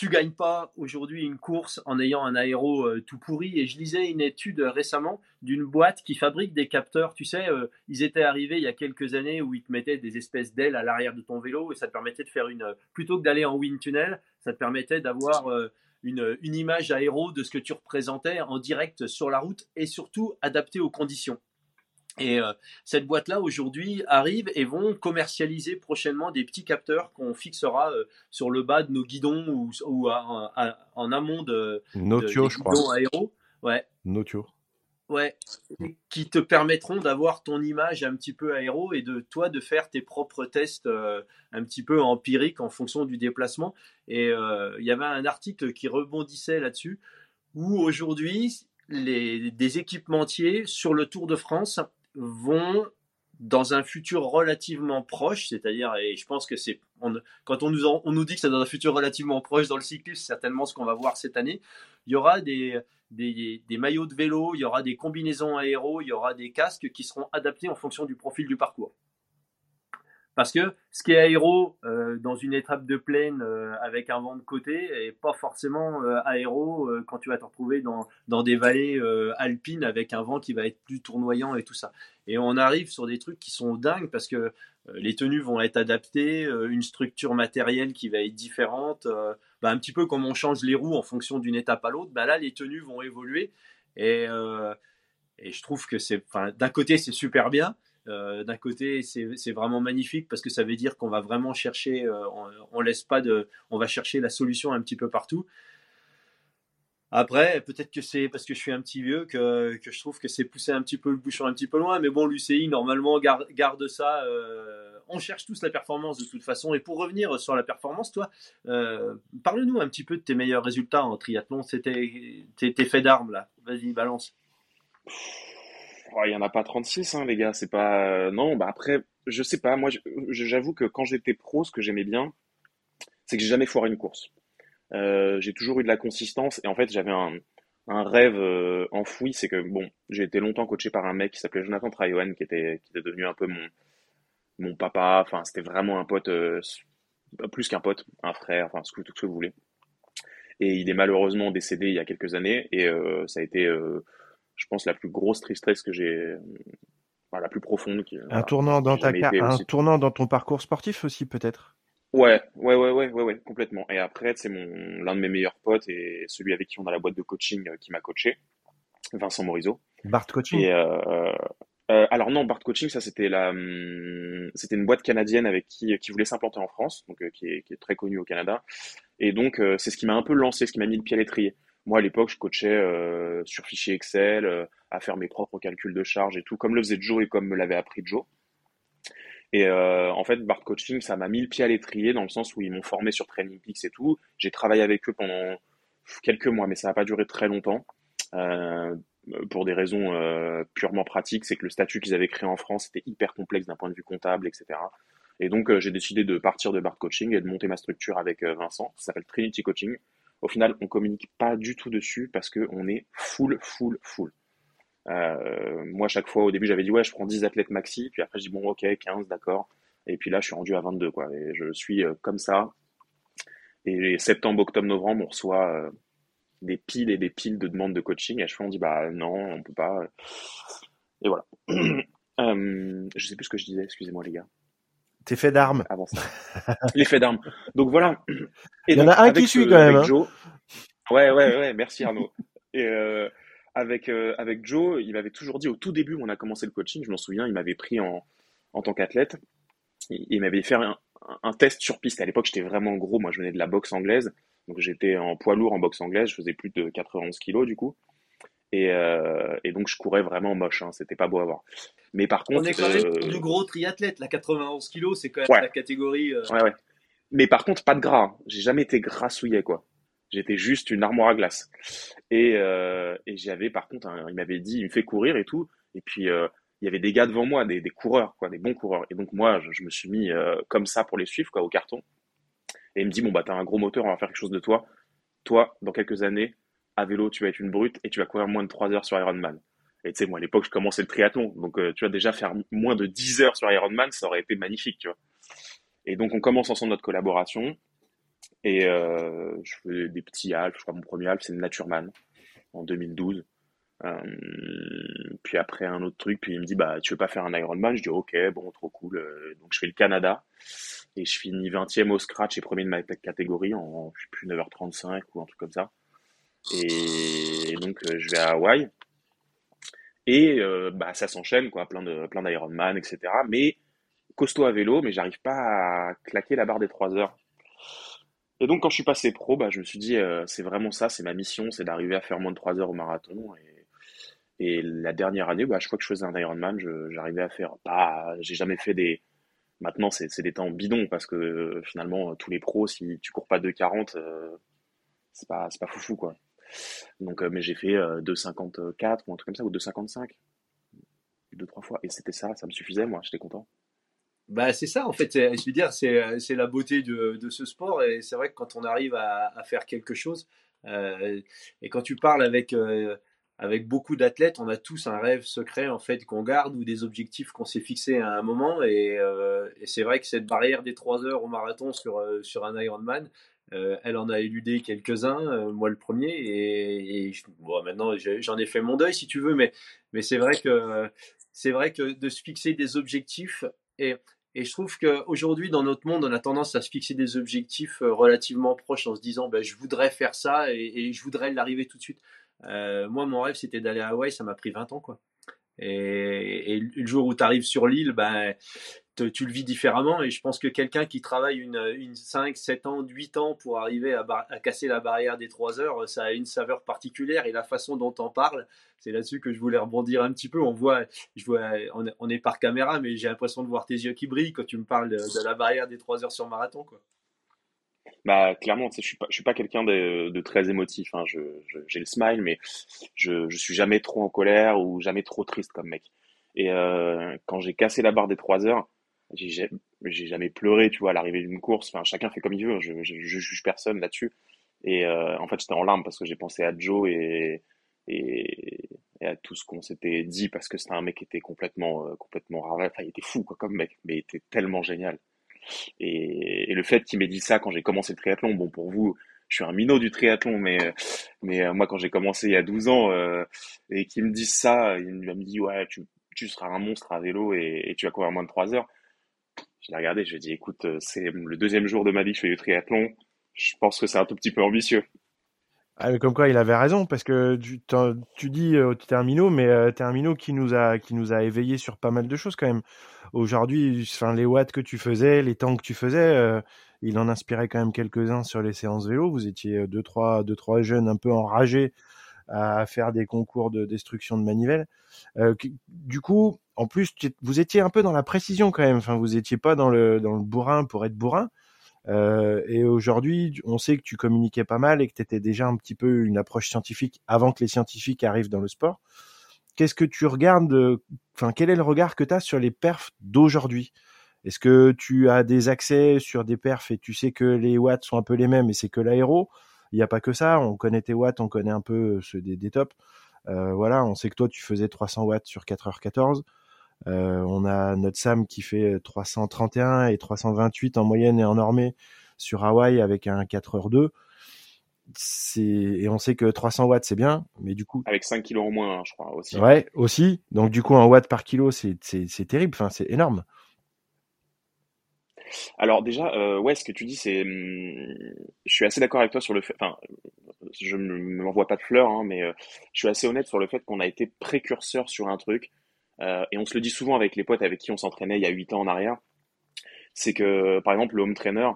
tu gagnes pas aujourd'hui une course en ayant un aéro euh, tout pourri. Et je lisais une étude récemment d'une boîte qui fabrique des capteurs. Tu sais, euh, ils étaient arrivés il y a quelques années où ils te mettaient des espèces d'ailes à l'arrière de ton vélo et ça te permettait de faire une. Plutôt que d'aller en wind tunnel, ça te permettait d'avoir euh, une, une image aéro de ce que tu représentais en direct sur la route et surtout adapté aux conditions. Et euh, cette boîte-là, aujourd'hui, arrive et vont commercialiser prochainement des petits capteurs qu'on fixera euh, sur le bas de nos guidons ou, en amont de, Notio, je crois. aéro. Ouais. Notio. Ouais, qui te permettront d'avoir ton image un petit peu aéro et de toi de faire tes propres tests euh, un petit peu empiriques en fonction du déplacement. Et il y avait un article qui rebondissait là-dessus où aujourd'hui, les, des équipementiers sur le Tour de France vont dans un futur relativement proche, c'est-à-dire, et je pense que c'est, quand on nous, on nous dit que c'est dans un futur relativement proche dans le cyclisme, certainement ce qu'on va voir cette année, il y aura des, des, des, maillots de vélo, il y aura des combinaisons aéro, il y aura des casques qui seront adaptés en fonction du profil du parcours. Parce que ce qui est aéro euh, dans une étape de plaine euh, avec un vent de côté est pas forcément euh, aéro quand tu vas te retrouver dans, dans des vallées alpines avec un vent qui va être plus tournoyant et tout ça. Et on arrive sur des trucs qui sont dingues parce que les tenues vont être adaptées, une structure matérielle qui va être différente. Bah, un petit peu comme on change les roues en fonction d'une étape à l'autre, bah là les tenues vont évoluer. Et, et je trouve que c'est, d'un côté c'est super bien. Euh, d'un côté, c'est vraiment magnifique parce que ça veut dire qu'on va vraiment chercher, euh, on, laisse pas de, on va chercher la solution un petit peu partout. Après, peut-être que c'est parce que je suis un petit vieux que, je trouve que c'est pousser un petit peu le bouchon un petit peu loin. Mais bon, l'UCI, normalement, garde, garde ça. Euh, on cherche tous la performance de toute façon. Et pour revenir sur la performance, toi, parle-nous un petit peu de tes meilleurs résultats en triathlon. C'était tes faits d'armes, là. Vas-y, balance. Il y en a pas 36, hein, les gars. C'est pas. Euh, non, bah après, je sais pas. Moi, j'avoue que quand j'étais pro, ce que j'aimais bien, c'est que j'ai jamais foiré une course. Euh, j'ai toujours eu de la consistance et en fait, j'avais un, un rêve euh, enfoui. C'est que, bon, j'ai été longtemps coaché par un mec qui s'appelait Jonathan Trayoen, qui était, qui était devenu un peu mon, mon papa. Enfin, c'était vraiment un pote, plus qu'un pote, un frère, enfin, tout ce que vous voulez. Et il est malheureusement décédé il y a quelques années et ça a été je pense, la plus grosse tristesse que j'ai, la plus profonde. un tournant dans ta un tournant dans ton parcours sportif aussi, peut-être? Ouais, ouais, ouais, ouais, ouais, ouais, complètement. Et après, c'est mon l'un de mes meilleurs potes et celui avec qui on a la boîte de coaching euh, qui m'a coaché, Vincent Morizot. Bart Coaching? Euh, euh, alors non, Bart Coaching, ça c'était la, hum, c'était une boîte canadienne avec qui qui voulait s'implanter en France, donc qui est, qui est très connue au Canada. Et donc c'est ce qui m'a un peu lancé, ce qui m'a mis le pied à l'étrier. Moi, à l'époque, je coachais euh, sur fichier Excel, euh, à faire mes propres calculs de charge et tout, comme le faisait Joe et comme me l'avait appris Joe. Et euh, en fait, Bart Coaching, ça m'a mis le pied à l'étrier dans le sens où ils m'ont formé sur Training Peaks et tout. J'ai travaillé avec eux pendant quelques mois, mais ça n'a pas duré très longtemps. pour des raisons purement pratiques, c'est que le statut qu'ils avaient créé en France était hyper complexe d'un point de vue comptable, etc. Et donc, j'ai décidé de partir de Bart Coaching et de monter ma structure avec Vincent. Ça s'appelle Trinity Coaching. Au final, on communique pas du tout dessus parce qu'on est full, full, full. Euh, moi, chaque fois, au début, j'avais dit, ouais, je prends 10 athlètes maxi. Puis après, je dis, bon, ok, 15, d'accord. Et puis là, je suis rendu à 22, quoi. Et je suis euh, comme ça. Et septembre, octobre, novembre, on reçoit euh, des piles et des piles de demandes de coaching. Et à chaque fois, on dit, bah non, on peut pas. Et voilà. je sais plus ce que je disais, excusez-moi, les gars. Tes faits d'armes. Avant ça. Les faits d'armes. Donc voilà. Et Il y en a un qui suit quand même. Hein. Joe... Ouais, ouais, ouais. Merci Arnaud. Et euh, avec, euh, avec Joe, il m'avait toujours dit au tout début où on a commencé le coaching, je m'en souviens, il m'avait pris en, en tant qu'athlète. Il, m'avait fait un, un, test sur piste. À l'époque, j'étais vraiment gros. Moi, je venais de la boxe anglaise. Donc j'étais en poids lourd en boxe anglaise. Je faisais plus de 91 kilos du coup. Et, euh, et donc je courais vraiment moche. Hein. C'était pas beau à voir. Mais par contre. On est quand même euh, du gros triathlète. La 91 kg, c'est quand même la catégorie. Euh, ouais, ouais. Mais par contre, pas de gras. J'ai jamais été grassouillet, quoi. J'étais juste une armoire à glace. Et, euh, et j'avais, par contre, il m'avait dit, il me fait courir et tout. Et puis, euh, il y avait des gars devant moi, des, des, coureurs, quoi, des bons coureurs. Et donc, moi, je, je me suis mis euh, comme ça pour les suivre, quoi, au carton. Et il me dit, bon, bah, t'as un gros moteur, on va faire quelque chose de toi. Toi, dans quelques années, à vélo, tu vas être une brute et tu vas courir moins de 3 heures sur Ironman. Et tu sais, moi, à l'époque, je commençais le triathlon. Donc, euh, tu vois, déjà faire moins de 10 heures sur Ironman, ça aurait été magnifique, tu vois. Et donc, on commence ensemble notre collaboration. Et euh, je fais des petits Alpes. Je crois mon premier Alpes, c'est le Natureman en 2012. Euh, puis après, un autre truc. Puis il me dit, bah, tu veux pas faire un Ironman? Je dis, ok, bon, trop cool. Euh, donc, je fais le Canada. Et je finis 20e au scratch et premier de ma catégorie en, je sais plus, 9h35 ou un truc comme ça. Et donc, je vais à Hawaï. Et euh, bah, ça s'enchaîne, quoi, plein de plein d'Ironman, etc. Mais costaud à vélo, mais j'arrive pas à claquer la barre des 3 heures. Et donc quand je suis passé pro, bah, je me suis dit, euh, c'est vraiment ça, c'est ma mission, c'est d'arriver à faire moins de 3 heures au marathon. Et, la dernière année, bah, je crois que je faisais un Ironman, j'arrivais à faire, pas, j'ai jamais fait des, maintenant c'est des temps bidons parce que finalement tous les pros, si tu cours pas 2,40, euh, c'est pas, pas foufou quoi. Donc, euh, mais j'ai fait 2,54 euh, ou un truc comme ça, ou 2,55. Deux, trois fois. Et c'était ça, ça me suffisait, moi, j'étais content. Bah, c'est ça, en fait, je veux dire, c'est la beauté de, de, ce sport. Et c'est vrai que quand on arrive à, faire quelque chose, euh, et quand tu parles avec, avec beaucoup d'athlètes, on a tous un rêve secret en fait qu'on garde ou des objectifs qu'on s'est fixés à un moment. Et, euh, c'est vrai que cette barrière des 3 heures au marathon sur, euh, sur un Ironman, euh, elle en a éludé quelques-uns, moi le premier. Et, bon, maintenant j'en ai fait mon deuil si tu veux, mais, c'est vrai que c'est vrai que de se fixer des objectifs et et je trouve qu'aujourd'hui, dans notre monde, on a tendance à se fixer des objectifs relativement proches en se disant ben, je voudrais faire ça et, et je voudrais l'arriver tout de suite. Euh, moi, mon rêve, c'était d'aller à Hawaï, ça m'a pris 20 ans, quoi. Et, le jour où tu arrives sur l'île, ben, tu le vis différemment. Et je pense que quelqu'un qui travaille une, une 5, 7 ans, 8 ans pour arriver à, casser la barrière des 3 heures, ça a une saveur particulière. Et la façon dont on parle, c'est là-dessus que je voulais rebondir un petit peu. On voit, je vois, on, est par caméra, mais j'ai l'impression de voir tes yeux qui brillent quand tu me parles de, la barrière des 3 heures sur marathon. Quoi. Bah clairement, je suis pas, suis pas quelqu'un de, de, très émotif. Hein. J'ai le smile, mais je, je suis jamais trop en colère ou jamais trop triste comme mec. Et euh, quand j'ai cassé la barre des trois heures, j'ai, jamais pleuré, tu vois, à l'arrivée d'une course. Enfin, chacun fait comme il veut. Je, je, je juge personne là-dessus. Et euh, en fait, j'étais en larmes parce que j'ai pensé à Joe et, et, et à tout ce qu'on s'était dit parce que c'était un mec qui était complètement, euh, complètement rare. Enfin, il était fou quoi, comme mec, mais il était tellement génial. Et, le fait qu'il m'ait dit ça quand j'ai commencé le triathlon, bon, pour vous, je suis un minot du triathlon, mais, mais euh, moi, quand j'ai commencé il y a 12 ans, euh, et qu'il me dise ça, il me dit, ouais, tu, tu seras un monstre à vélo et, tu vas courir moins de 3 heures. Je l'ai regardé, je lui ai dit, écoute, euh, c'est le deuxième jour de ma vie que je fais du triathlon. Je pense que c'est un tout petit peu ambitieux. Ah, comme quoi, il avait raison, parce que tu, dis, euh, tu mais euh, qui nous a, qui a éveillé sur pas mal de choses quand même. Aujourd'hui, enfin, les watts que tu faisais, les temps que tu faisais, euh, il en inspirait quand même quelques-uns sur les séances vélo. Vous étiez deux, trois, deux, trois jeunes un peu enragés à faire des concours de destruction de manivelles. du coup, en plus, vous étiez un peu dans la précision quand même. Enfin, vous étiez pas dans le, dans le bourrin pour être bourrin. Euh, et aujourd'hui, on sait que tu communiquais pas mal et que tu étais déjà un petit peu une approche scientifique avant que les scientifiques arrivent dans le sport. Qu'est-ce que tu regardes, quel est le regard que tu as sur les perfs d'aujourd'hui? Est-ce que tu as des accès sur des perfs et tu sais que les watts sont un peu les mêmes et c'est que l'aéro? Il n'y a pas que ça, on connaît tes watts, on connaît un peu ceux des, des tops. Euh, voilà, on sait que toi tu faisais 300 watts sur 4h14. Euh, on a notre Sam qui fait 331 et 328 en moyenne et en normée sur Hawaï avec un 4h2. C'est et on sait que 300 watts c'est bien, mais du coup avec 5 kilos en moins, hein, je crois aussi. Ouais, aussi. Donc du coup un watt par kilo, c'est terrible. Enfin, c'est énorme. Alors déjà, euh, ouais, ce que tu dis, c'est, hum, je suis assez d'accord avec toi sur le fait. Enfin, je ne m'envoie pas de fleurs, hein, mais euh, je suis assez honnête sur le fait qu'on a été précurseur sur un truc euh, et on se le dit souvent avec les potes avec qui on s'entraînait il y a 8 ans en arrière, c'est que, par exemple, le home trainer,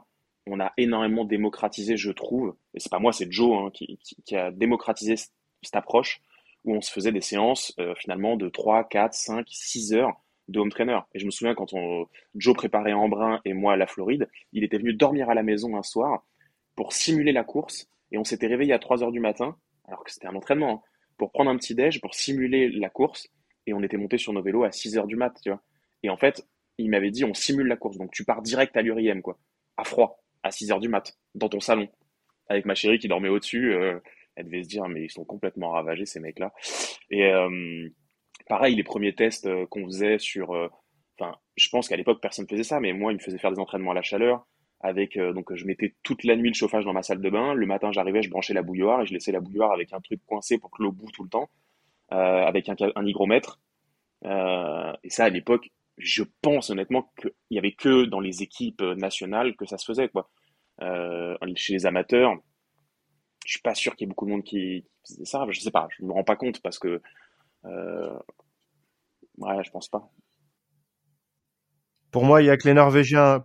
on a énormément démocratisé, je trouve, et c'est pas moi, c'est Joe hein, qui, a démocratisé cette approche où on se faisait des séances euh, finalement de 3, 4, 5, 6 heures de home trainer. Et je me souviens quand Joe préparait Embrun et moi la Floride, il était venu dormir à la maison un soir pour simuler la course et on s'était réveillé à 3 heures du matin, alors que c'était un entraînement, hein, pour prendre un petit déj, pour simuler la course et on était monté sur nos vélos à 6 heures du mat, tu vois. Et en fait, il m'avait dit, on simule la course. Donc, tu pars direct à l'URIM, quoi. À froid, à 6 heures du mat, dans ton salon. Avec ma chérie qui dormait au-dessus. Euh, elle devait se dire, mais ils sont complètement ravagés, ces mecs-là. Et euh, pareil, les premiers tests euh, qu'on faisait sur. Enfin, je pense qu'à l'époque, personne ne faisait ça, mais moi, il me faisait faire des entraînements à la chaleur. Avec, donc, je mettais toute la nuit le chauffage dans ma salle de bain. Le matin, j'arrivais, je branchais la bouilloire et je laissais la bouilloire avec un truc coincé pour que l'eau boue tout le temps. Euh, avec un, un hygromètre. Euh, et ça, à l'époque, je pense honnêtement qu'il y avait que dans les équipes nationales que ça se faisait. Euh, chez les amateurs, je suis pas sûr qu'il y ait beaucoup de monde qui, faisait ça. Je sais pas, je me rends pas compte parce que euh, ouais, je pense pas. Pour moi, il y a que les Norvégiens.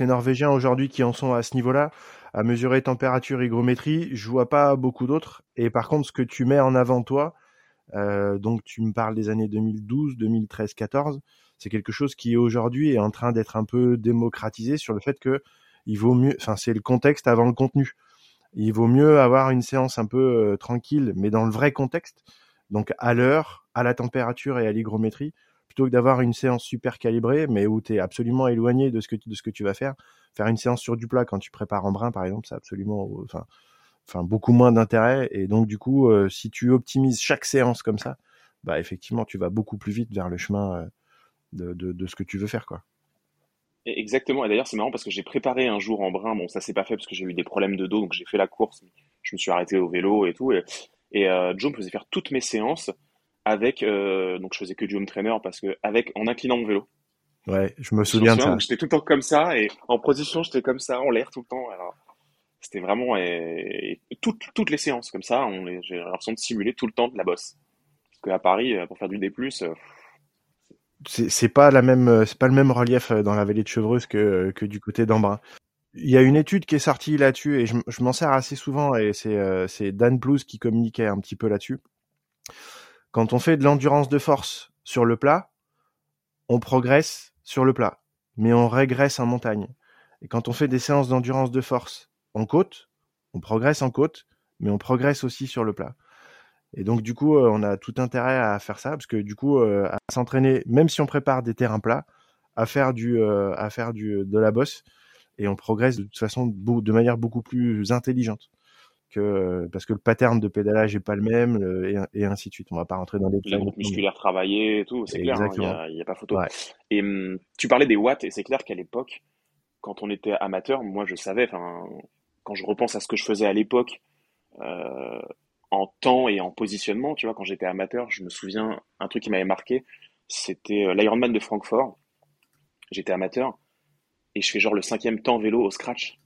Norvégiens aujourd'hui qui en sont à ce niveau-là, à mesurer température, hygrométrie. Je vois pas beaucoup d'autres. Et par contre, ce que tu mets en avant toi, euh, donc tu me parles des années 2012, 2013, 14. C'est quelque chose qui aujourd'hui est en train d'être un peu démocratisé sur le fait que il vaut mieux, enfin c'est le contexte avant le contenu. Il vaut mieux avoir une séance un peu euh, tranquille, mais dans le vrai contexte, donc à l'heure, à la température et à l'hygrométrie, plutôt que d'avoir une séance super calibrée, mais où tu es absolument éloigné de ce que de ce que tu vas faire. Faire une séance sur du plat quand tu prépares en brin, par exemple, c'est absolument, enfin, enfin beaucoup moins d'intérêt. Et donc du coup, si tu optimises chaque séance comme ça, bah effectivement, tu vas beaucoup plus vite vers le chemin de, de, de ce que tu veux faire, quoi. Exactement. Et d'ailleurs, c'est marrant parce que j'ai préparé un jour en brin. Bon, ça s'est pas fait parce que j'ai eu des problèmes de dos, donc j'ai fait la course. Je me suis arrêté au vélo et tout. Et, et euh, Joe me faisait faire toutes mes séances avec. Euh, donc je faisais que du home trainer parce que avec en inclinant mon vélo. Ouais, je me souviens, de ça. J'étais tout le temps comme ça et en position, j'étais comme ça, en l'air tout le temps. Alors, c'était vraiment toutes, les séances comme ça. J'ai l'impression de simuler tout le temps de la bosse. Parce qu'à Paris, euh, pour faire du D+, c'est pas euh, pas le même relief euh, dans la vallée de Chevreuse que, euh, du côté d'Embrun. Il y a une étude qui est sortie là-dessus et je, je m'en sers assez souvent et c'est Dan Blues qui communiquait un petit peu là-dessus. Quand on fait de l'endurance de force sur le plat, on progresse sur le plat, mais on régresse en montagne. Et quand on fait des séances d'endurance de force en côte, on progresse en côte, mais on progresse aussi sur le plat. Et donc du coup, euh, on a tout intérêt à faire ça parce que du coup, euh, à s'entraîner, même si on prépare des terrains plats, à faire du, euh, à faire du de la bosse et on progresse de toute façon de manière beaucoup plus intelligente que parce que le pattern de pédalage est pas le même et, ainsi de suite. On va pas rentrer dans les la groupe musculaire travaillée et tout, c'est clair, il hein, n'y a, pas photo. Et hum, tu parlais des watts et c'est clair qu'à l'époque, quand on était amateur, moi je savais, enfin quand je repense à ce que je faisais à l'époque. Euh, en temps et en positionnement. Tu vois, quand j'étais amateur, je me souviens, un truc qui m'avait marqué, c'était euh, l'Ironman de Francfort. J'étais amateur et je fais genre le cinquième temps vélo au scratch.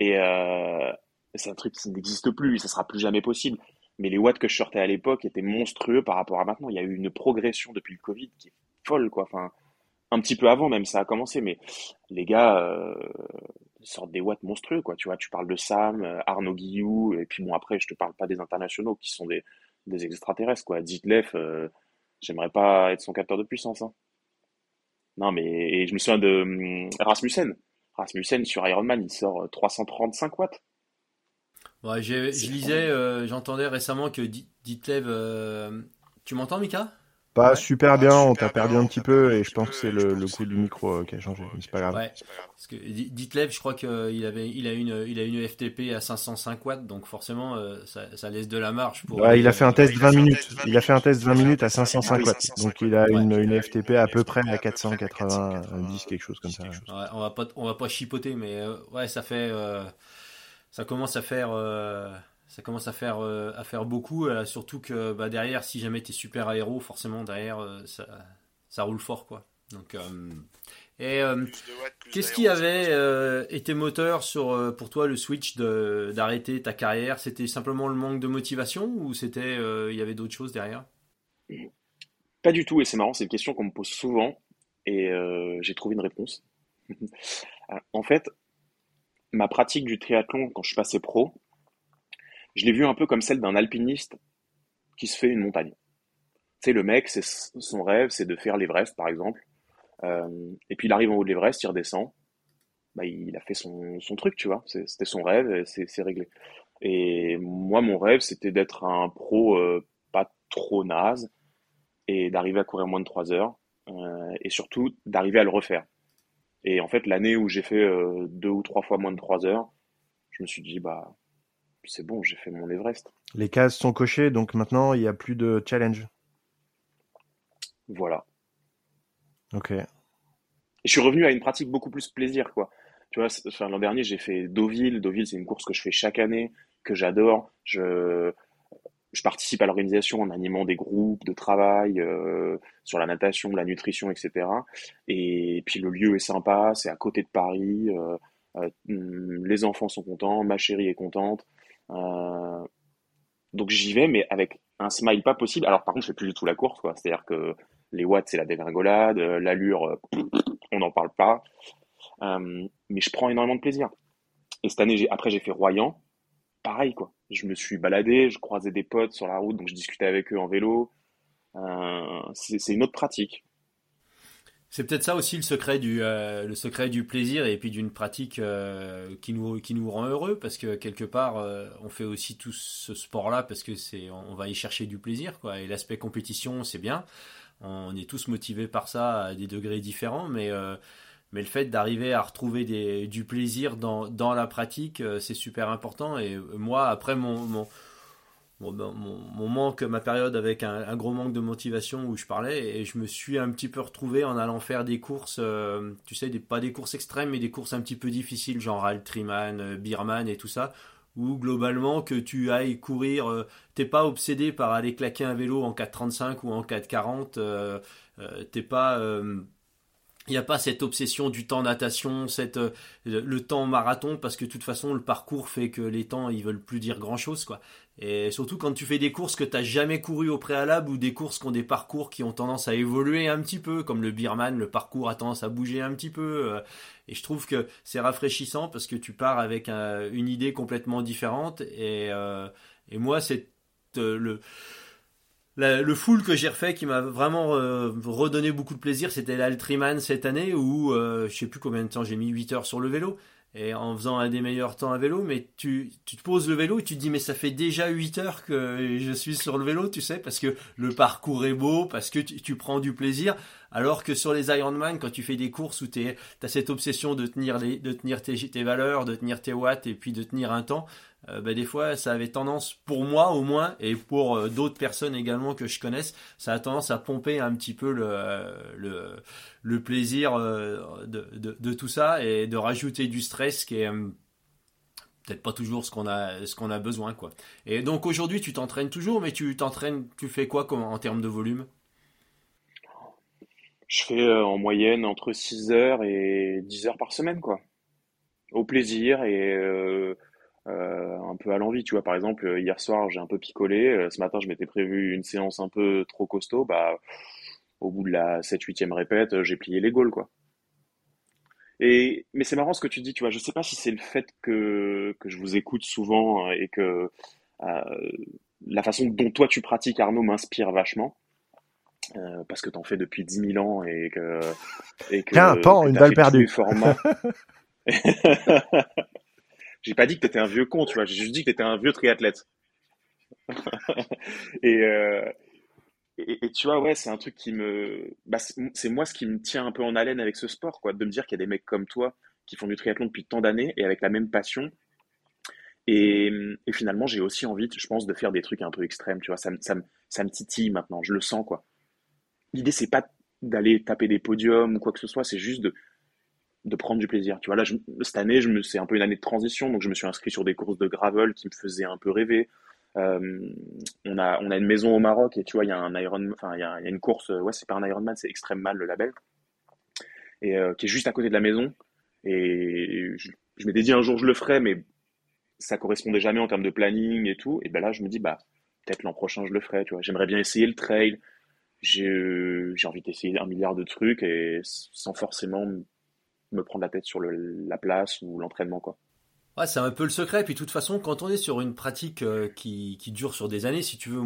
Et euh, c'est un truc qui n'existe plus, ça sera plus jamais possible. Mais les watts que je sortais à l'époque étaient monstrueux par rapport à maintenant. Il y a eu une progression depuis le Covid qui est folle, quoi. Enfin, un petit peu avant même, ça a commencé, mais les gars sortent des watts monstrueux, quoi. Tu vois, tu parles de Sam, euh, Arnaud Guillou, et puis bon, après, je te parle pas des internationaux qui sont des, des extraterrestres, quoi. Ditlef, euh, j'aimerais pas être son capteur de puissance, hein. Non, mais et je me souviens de hum, Rasmussen. Rasmussen sur Ironman, il sort 335 euh, watts. Ouais, je lisais, j'entendais récemment que Ditlev. tu m'entends, Mika? Pas super bien, on t'a perdu un petit peu et je pense que c'est le, le coup du micro euh, qui a changé, mais c'est pas grave. Ouais, parce que Ditlev, je crois qu'il avait, il a une, il a une FTP à 505 watts, donc forcément euh, ça, ça, laisse de la marge pour. Ouais, il a fait un test 20 minutes. Il a fait un test 20 minutes à 505 watts, donc il a une, une FTP à peu près à 490 quelque chose comme ça. Ouais, on va pas, on va pas chipoter, mais euh, ouais, ça fait, ça commence à faire ça commence à faire, euh, à faire beaucoup, euh, surtout que bah, derrière, si jamais tu es super aéro, forcément derrière, euh, ça, ça, roule fort. quoi. Donc, et qu'est-ce qui avait été moteur sur, pour toi le switch d'arrêter ta carrière? C'était simplement le manque de motivation ou c'était il y avait d'autres choses derrière? Pas du tout, et c'est marrant, c'est une question qu'on me pose souvent et j'ai trouvé une réponse. en fait, ma pratique du triathlon quand je suis passé pro, je l'ai vu un peu comme celle d'un alpiniste qui se fait une montagne. Tu sais, le mec, c'est son rêve, c'est de faire l'Everest, par exemple. Euh, et puis il arrive en haut de l'Everest, il redescend. Bah, il a fait son, son truc, tu vois. C'était son rêve, c'est réglé. Et moi, mon rêve, c'était d'être un pro euh, pas trop naze et d'arriver à courir moins de 3 heures. Euh, et surtout, d'arriver à le refaire. Et en fait, l'année où j'ai fait deux ou trois fois moins de 3 heures, je me suis dit, bah, c'est bon, j'ai fait mon Everest. Les cases sont cochées, donc maintenant il n'y a plus de challenge. Voilà. Ok. je suis revenu à une pratique beaucoup plus plaisir, quoi. Tu vois, l'an dernier, j'ai fait Deauville. Deauville, c'est une course que je fais chaque année, que j'adore. Je, je participe à l'organisation en animant des groupes de travail euh, sur la natation, la nutrition, etc. Et puis le lieu est sympa, c'est à côté de Paris. Euh, euh, les enfants sont contents, ma chérie est contente. Euh, donc j'y vais, mais avec un smile pas possible. Alors par contre, je fais plus du tout la course, quoi. C'est-à-dire que les watts, c'est la dégringolade, euh, l'allure, euh, on n'en parle pas. mais je prends énormément de plaisir. Et cette année, après, j'ai fait Royan. Pareil, quoi. Je me suis baladé, je croisais des potes sur la route, donc je discutais avec eux en vélo. c'est une autre pratique. C'est peut-être ça aussi le secret du euh, le secret du plaisir et puis d'une pratique euh, qui nous qui nous rend heureux parce que quelque part euh, on fait aussi tout ce sport là parce que c'est on va y chercher du plaisir quoi et l'aspect compétition c'est bien on est tous motivés par ça à des degrés différents mais mais le fait d'arriver à retrouver du plaisir dans, dans la pratique, c'est super important. Et moi, après mon ben, mon, mon, manque, ma période avec un, gros manque de motivation où je parlais, et je me suis un petit peu retrouvé en allant faire des courses, euh, tu sais, pas des courses extrêmes, mais des courses un petit peu difficiles, genre Altriman, euh, Birman et tout ça, où globalement que tu ailles courir, euh, t'es pas obsédé par aller claquer un vélo en 4,35 ou en 4,40, t'es pas il n'y a pas cette obsession du temps natation, cette, le temps marathon, parce que de toute façon, le parcours fait que les temps, ils veulent plus dire grand chose, quoi. Et surtout quand tu fais des courses que tu n'as jamais couru au préalable ou des courses qui ont des parcours qui ont tendance à évoluer un petit peu, comme le Birman, le parcours a tendance à bouger un petit peu. Euh, et je trouve que c'est rafraîchissant parce que tu pars avec une idée complètement différente. Et, euh, et moi, c'est euh, le le full que j'ai refait qui m'a vraiment redonné beaucoup de plaisir, c'était l'Altriman cette année où je sais plus combien de temps j'ai mis 8 heures sur le vélo. Et en faisant un des meilleurs temps à vélo, mais tu, tu te poses le vélo et tu te dis mais ça fait déjà 8 heures que je suis sur le vélo, tu sais, parce que le parcours est beau, parce que tu, prends du plaisir, alors que sur les Ironman, quand tu fais des courses où tu as cette obsession de tenir, de tenir tes, tes valeurs, de tenir tes watts et puis de tenir un temps, euh, bah, des fois ça avait tendance, pour moi au moins, et pour euh, d'autres personnes également que je connaisse, ça a tendance à pomper un petit peu le, le, le plaisir euh, de, de, tout ça et de rajouter du stress qui est peut-être pas toujours ce qu'on a ce a besoin quoi. Et donc aujourd'hui tu t'entraînes toujours mais tu t'entraînes tu fais quoi en termes de volume? Je fais en moyenne entre 6 heures et 10 heures par semaine quoi. Au plaisir et euh, un peu à l'envie. Tu vois, par exemple, euh, hier soir, j'ai un peu picolé. Euh, ce matin, je m'étais prévu une séance un peu trop costaud. Bah, au bout de la 7-8e répète, j'ai plié les gaules, quoi. Et, mais c'est marrant ce que tu dis, tu vois. Je sais pas si c'est le fait que, que je vous écoute souvent et que la façon dont toi tu pratiques, Arnaud, m'inspire vachement. parce que t'en fais depuis 10 000 ans et que. Et que Tiens, pan, une balle perdue. J'ai pas dit que t'étais un vieux con, tu vois. J'ai juste dit que t'étais un vieux triathlète. Euh, et, et, tu vois, ouais, c'est un truc qui me, bah, c'est moi ce qui me tient un peu en haleine avec ce sport, quoi, de me dire qu'il y a des mecs comme toi qui font du triathlon depuis tant d'années et avec la même passion. Et, et finalement, j'ai aussi envie, je pense, de faire des trucs un peu extrêmes, tu vois. Ça, ça, ça me titille maintenant, je le sens, quoi. L'idée, c'est pas d'aller taper des podiums ou quoi que ce soit, c'est juste de, de prendre du plaisir. Tu vois, là, cette année, je c'est un peu une année de transition, donc je me suis inscrit sur des courses de gravel qui me faisaient un peu rêver. Euh, on a, on a une maison au Maroc et tu vois, il y a un Iron, enfin, il y a, une course, ouais, c'est pas un Ironman, c'est Extreme Mal, le label, et euh, qui est juste à côté de la maison. Et je, m'étais dit un jour je le ferai, mais ça correspondait jamais en termes de planning et tout. Et ben là, je me dis, bah, peut-être l'an prochain je le ferai, tu vois. J'aimerais bien essayer le trail. J'ai, j'ai envie d'essayer un milliard de trucs et sans forcément me prendre la tête sur la place ou l'entraînement, quoi. C'est un peu le secret. Puis de toute façon, quand on est sur une pratique euh, qui, dure sur des années, si tu veux,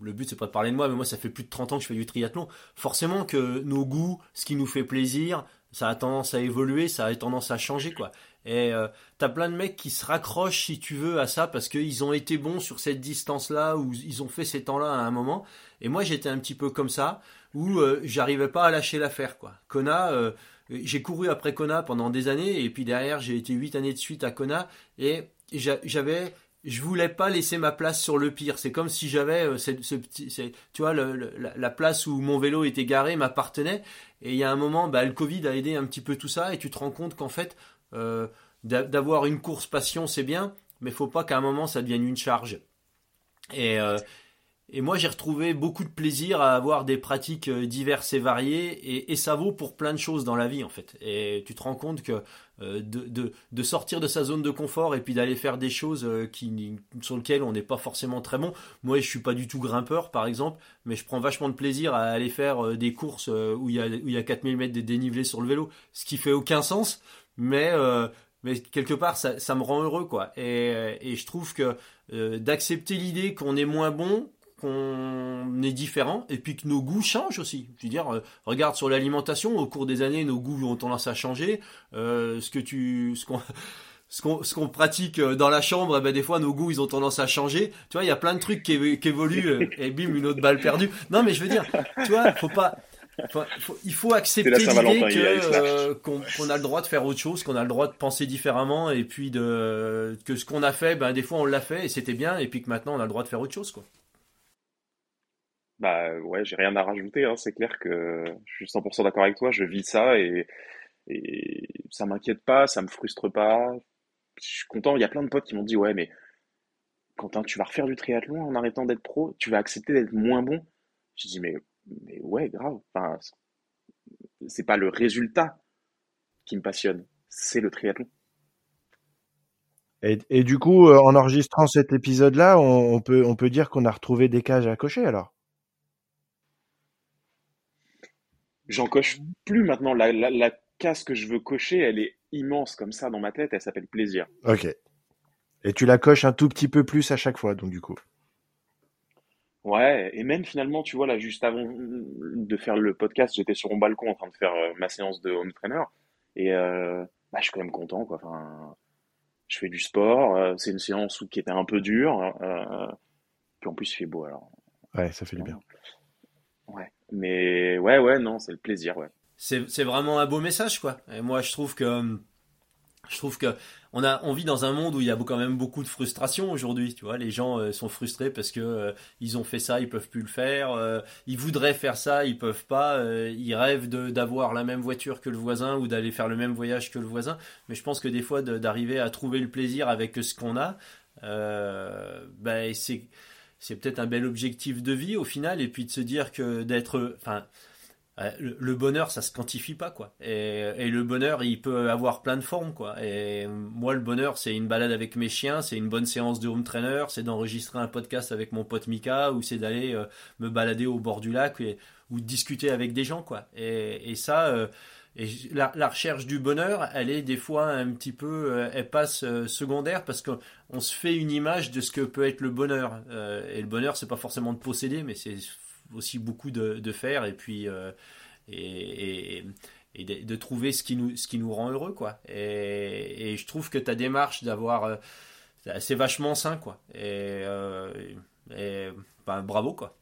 le but c'est pas de parler de moi, mais moi ça fait plus de 30 ans que je fais du triathlon. Forcément que nos goûts, ce qui nous fait plaisir, ça a tendance à évoluer, ça a tendance à changer, quoi. Et euh, t'as plein de mecs qui se raccrochent, si tu veux, à ça parce qu'ils ont été bons sur cette distance-là ou ils ont fait ces temps-là à un moment. Et moi, j'étais un petit peu comme ça, où euh, j'arrivais pas à lâcher l'affaire, quoi. Kona, euh, j'ai couru après Kona pendant des années et puis derrière j'ai été huit années de suite à Kona et j'avais je voulais pas laisser ma place sur le pire. C'est comme si j'avais euh, ce, petit, tu vois, la, place où mon vélo était garé m'appartenait. Et il y a un moment, bah, le Covid a aidé un petit peu tout ça, et tu te rends compte qu'en fait, euh, d'avoir une course passion, c'est bien, mais faut pas qu'à un moment ça devienne une charge. Et, euh, et moi, j'ai retrouvé beaucoup de plaisir à avoir des pratiques euh, diverses et variées, et, ça vaut pour plein de choses dans la vie, en fait. Et tu te rends compte que euh, de, sortir de sa zone de confort et puis d'aller faire des choses euh, qui, sur lesquelles on n'est pas forcément très bon. Moi, je suis pas du tout grimpeur, par exemple, mais je prends vachement de plaisir à aller faire des courses où il y a, où il y a 4000 mètres de dénivelé sur le vélo, ce qui fait aucun sens, mais quelque part ça, me rend heureux quoi et je trouve que d'accepter l'idée qu'on est moins bon qu'on est différent et puis que nos goûts changent aussi. Je veux dire, euh, regarde sur l'alimentation, au cours des années, nos goûts ont tendance à changer. Euh, ce que tu, ce qu'on, ce qu'on, ce qu'on pratique euh, dans la chambre, eh ben des fois nos goûts ils ont tendance à changer. Tu vois, il y a plein de trucs qui, qui évoluent et bim une autre balle perdue. Non mais je veux dire, tu vois, faut pas il faut accepter l'idée euh, qu'on a le droit de faire autre chose, qu'on a le droit de penser différemment, et puis de que ce qu'on a fait, ben des fois on l'a fait et c'était bien, et puis que maintenant on a le droit de faire autre chose, quoi. Bah ouais, j'ai rien à rajouter. Hein. C'est clair que je suis 100% d'accord avec toi. Je vis ça et, et ça m'inquiète pas, ça me frustre pas. Je suis content. Il y a plein de potes qui m'ont dit ouais, mais Quentin, tu vas refaire du triathlon en arrêtant d'être pro, tu vas accepter d'être moins bon? Je dis mais mais ouais, grave. Enfin, c'est pas le résultat qui me passionne, c'est le triathlon. Et, du coup, euh, en enregistrant cet épisode-là, on, peut, on peut dire qu'on a retrouvé des cages à cocher alors? J'en coche plus maintenant. La, la, la, case que je veux cocher, elle est immense comme ça dans ma tête. Elle s'appelle plaisir. Ok. Et tu la coches un tout petit peu plus à chaque fois, donc du coup. Ouais, et même finalement, tu vois, là, juste avant de faire le podcast, j'étais sur mon balcon en train de faire euh, ma séance de home trainer. Et euh, bah, je suis quand même content, quoi. Enfin, je fais du sport. Euh, c'est une séance qui était un peu dure. puis en plus, il fait beau, alors. Ouais, ça fait du bien. Ouais. Mais ouais, ouais, non, c'est le plaisir, ouais. C'est vraiment un beau message, quoi. Et moi, je trouve que je trouve que on a on vit dans un monde où il y a quand même beaucoup de frustration aujourd'hui tu vois les gens euh, sont frustrés parce que euh, ils ont fait ça ils peuvent plus le faire euh, ils voudraient faire ça ils peuvent pas ils rêvent d'avoir la même voiture que le voisin ou d'aller faire le même voyage que le voisin mais je pense que des fois d'arriver à trouver le plaisir avec ce qu'on a ben c'est c'est peut-être un bel objectif de vie au final, et puis de se dire que d'être, enfin, euh, le bonheur, ça se quantifie pas, quoi. Et, le bonheur, il peut avoir plein de formes, quoi. Et moi, le bonheur, c'est une balade avec mes chiens, c'est une bonne séance de home trainer, c'est d'enregistrer un podcast avec mon pote Mika, ou c'est d'aller euh, me balader au bord du lac ou discuter avec des gens, quoi. Et, ça, euh, et la, recherche du bonheur, elle est des fois un petit peu, euh, elle passe euh, secondaire parce qu'on se fait une image de ce que peut être le bonheur. Euh, et le bonheur, c'est pas forcément de posséder, mais c'est aussi beaucoup de, faire et puis et, de, trouver ce qui nous ce qui nous rend heureux quoi. Et, je trouve que ta démarche d'avoir, c'est vachement sain quoi. Et, ben, bravo quoi.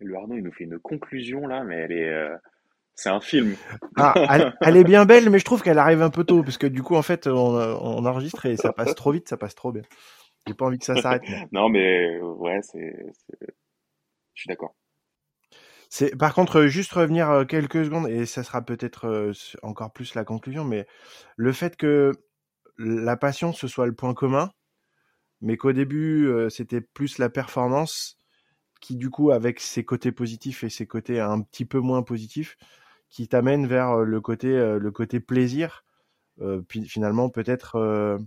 Le Arnaud, il nous fait une conclusion là, mais elle est c'est un film. Ah, elle, est bien belle, mais je trouve qu'elle arrive un peu tôt, parce que du coup, en fait, on, enregistre et ça passe trop vite, ça passe trop bien. J'ai pas envie que ça s'arrête. non, mais ouais, c'est, je suis d'accord. C'est par contre juste revenir euh, quelques secondes et ça sera peut-être euh, encore plus la conclusion, mais le fait que la passion ce soit le point commun, mais qu'au début euh, c'était plus la performance qui du coup avec ses côtés positifs et ses côtés un petit peu moins positifs, qui t'amène vers euh, le côté, euh, le côté plaisir, euh, finalement peut-être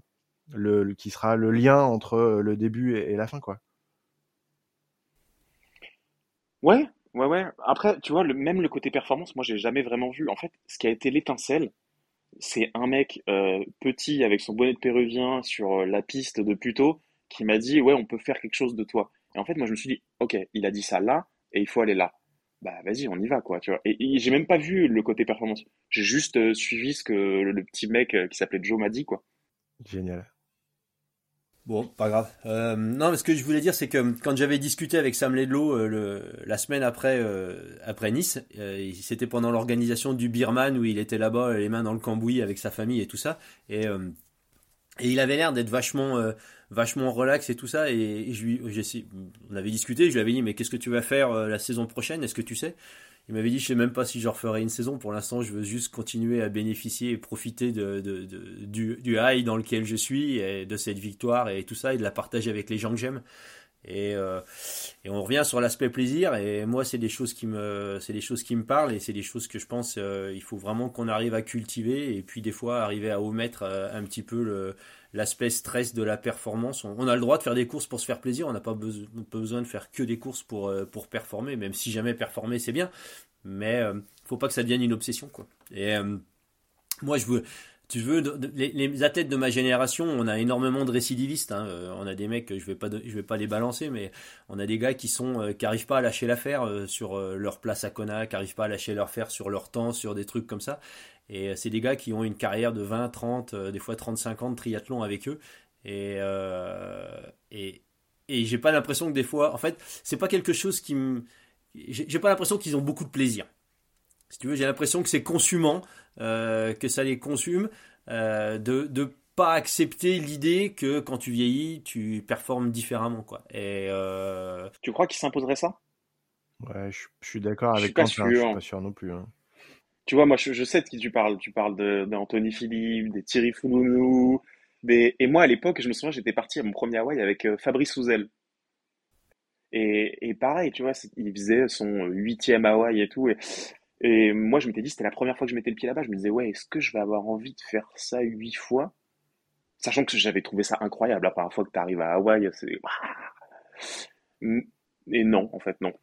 qui sera le lien entre le début et, la fin, quoi. Ouais, ouais, ouais. Après, tu vois, même le côté performance, moi, j'ai jamais vraiment vu. En fait, ce qui a été l'étincelle, c'est un mec petit avec son bonnet de péruvien sur la piste de Puto qui m'a dit, ouais, on peut faire quelque chose de toi. Et en fait, moi, je me suis dit, ok, il a dit ça là, et il faut aller là bah vas-y, on y va, quoi, tu vois. Et, j'ai même pas vu le côté performance. J'ai juste euh, suivi ce que le, petit mec euh, qui s'appelait Joe m'a dit, quoi. Génial. Bon, pas grave. Euh, non, mais ce que je voulais dire, c'est que quand j'avais discuté avec Sam Ledlow le, la semaine après, après Nice, c'était pendant l'organisation du Birman où il était là-bas, les mains dans le cambouis avec sa famille et tout ça. Et, et il avait l'air d'être vachement vachement relax et tout ça. Et, je lui, on avait discuté, je lui avais dit, mais qu'est-ce que tu vas faire euh, la saison prochaine? Est-ce que tu sais? Il m'avait dit, je sais même pas si je referai une saison. Pour l'instant, je veux juste continuer à bénéficier et profiter de, du, high dans lequel je suis, et de cette victoire et tout ça, et de la partager avec les gens que j'aime. Et, euh, et, on revient sur l'aspect plaisir. Et moi, c'est des choses qui me, c'est des choses qui me parlent et c'est des choses que je pense euh, il faut vraiment qu'on arrive à cultiver et puis des fois arriver à omettre un petit peu le, l'aspect stress de la performance. On, a le droit de faire des courses pour se faire plaisir, on n'a pas, besoin de faire que des courses pour, euh, pour performer, même si jamais performer c'est bien, mais euh, faut pas que ça devienne une obsession. Quoi. Et euh, moi je veux... Tu veux, les, athlètes de ma génération, on a énormément de récidivistes. Hein. On a des mecs, je vais vais pas les balancer, mais on a des gars qui sont, qui arrivent pas à lâcher l'affaire sur leur place à Kona, qui arrivent pas à lâcher leur fer sur leur temps, sur des trucs comme ça. Et euh, c'est des gars qui ont une carrière de 20, 30, euh, des fois 35 ans de triathlon avec eux. Et, euh, et, et j'ai pas l'impression que des fois, en fait, c'est pas quelque chose qui me. J'ai pas l'impression qu'ils ont beaucoup de plaisir. si tu veux, j'ai l'impression que c'est consumant, que ça les consume, de, de pas accepter l'idée que quand tu vieillis, tu performes différemment. Quoi. Et, euh... Tu crois qu'il s'imposerait ça? Ouais, je, suis d'accord avec toi. Je suis pas sûr non plus. Hein. Tu vois, moi, je, sais de qui tu parles. Tu parles d'Anthony Philippe, des Thierry Foulounou. Et moi, à l'époque, je me souviens, j'étais parti à mon premier Hawaii avec euh, Fabrice Souzel. Et, et, pareil, tu vois, il faisait son huitième Hawaï et tout. Et, et moi, je m'étais dit, c'était la première fois que je mettais le pied là-bas. Je me disais, ouais, est-ce que je vais avoir envie de faire ça huit fois? Sachant que j'avais trouvé ça incroyable la première fois que tu arrives à Hawaï, c'est. Et non, en fait, non.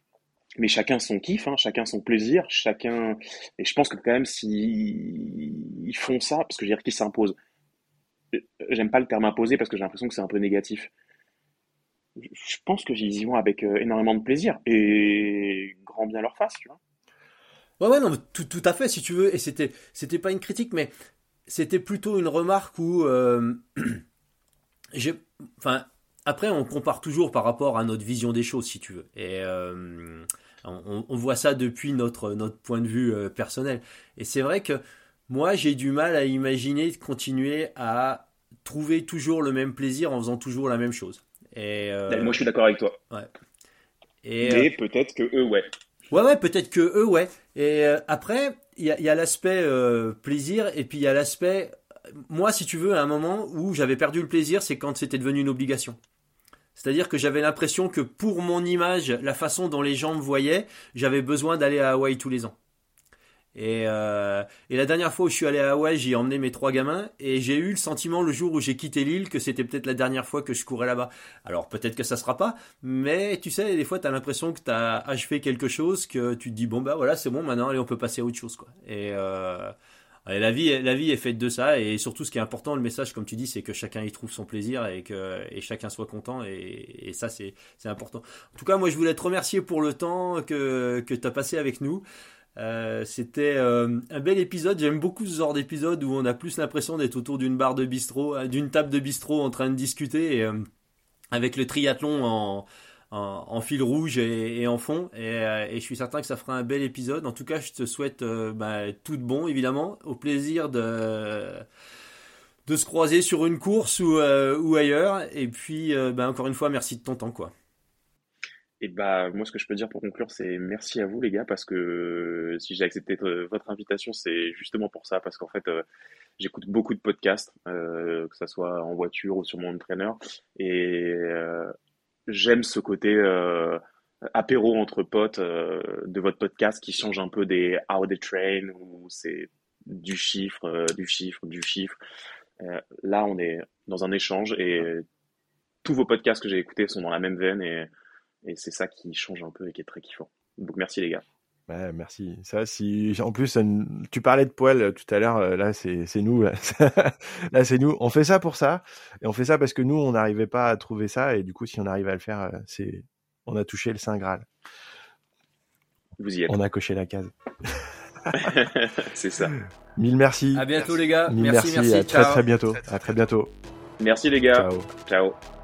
Mais chacun son kiff, hein, chacun son plaisir, chacun. Et je pense que quand même, s'ils font ça, parce que je veux dire qu'ils s'imposent. J'aime pas le terme imposé parce que j'ai l'impression que c'est un peu négatif. Je pense qu'ils y vont avec euh, énormément de plaisir et grand bien leur face, tu vois. Ouais, ouais, non, tout, tout à fait, si tu veux. Et c'était, c'était pas une critique, mais c'était plutôt une remarque où euh, enfin après on compare toujours par rapport à notre vision des choses si tu veux et euh, on, voit ça depuis notre notre point de vue euh, personnel et c'est vrai que moi j'ai du mal à imaginer de continuer à trouver toujours le même plaisir en faisant toujours la même chose et moi je suis d'accord avec toi ouais et mais peut-être que eux ouais Ouais, ouais, peut-être que eux, ouais. Et euh, après, il y a, l'aspect euh, plaisir, et puis il y a l'aspect. Moi, si tu veux, à un moment où j'avais perdu le plaisir, c'est quand c'était devenu une obligation. C'est-à-dire que j'avais l'impression que pour mon image, la façon dont les gens me voyaient, j'avais besoin d'aller à Hawaï tous les ans. Euh, et, la dernière fois où je suis allé à Hawaï, j'ai emmené mes trois gamins et j'ai eu le sentiment le jour où j'ai quitté l'île que c'était peut-être la dernière fois que je courais là-bas. Alors peut-être que ça sera pas, mais tu sais, des fois tu as l'impression que tu as achevé quelque chose, que tu te dis bon bah voilà c'est bon maintenant, allez on peut passer à autre chose quoi. Et, euh, la vie, la vie est faite de ça et surtout ce qui est important, le message comme tu dis, c'est que chacun y trouve son plaisir et que chacun soit content et, ça c'est important. En tout cas moi je voulais te remercier pour le temps que que tu as passé avec nous. Euh, c'était euh, un bel épisode. J'aime beaucoup ce genre d'épisode où on a plus l'impression d'être autour d'une barre de bistrot, euh, d'une table de bistrot en train de discuter avec le triathlon en, en, fil rouge et, en fond. Et, je suis certain que ça fera un bel épisode. En tout cas, je te souhaite bah, tout de bon, évidemment. Au plaisir de se croiser sur une course ou, ou ailleurs. Et puis, bah, encore une fois, merci de ton temps, quoi. Et bah moi ce que je peux dire pour conclure c'est merci à vous les gars parce que si j'ai accepté votre invitation c'est justement pour ça parce qu'en fait euh, j'écoute beaucoup de podcasts euh, que ça soit en voiture ou sur mon entraîneur et euh, j'aime ce côté apéro entre potes de votre podcast qui change un peu des How the Train où c'est du chiffre du chiffre du chiffre là on est dans un échange et tous vos podcasts que j'ai écoutés sont dans la même veine et et c'est ça qui change un peu et qui est très kiffant. Donc merci les gars. Ouais, merci. Ça, si en plus tu parlais de poils euh, tout à l'heure, euh, là c'est nous, là, là c'est nous. On fait ça pour ça et on fait ça parce que nous on n'arrivait pas à trouver ça et du coup si on arrive à le faire, euh, c'est on a touché le saint graal. Vous y êtes. On a coché la case. c'est ça. Mille merci. À bientôt les gars. merci, merci. À très très bientôt. À très bientôt. Merci les gars. Ciao. Ciao.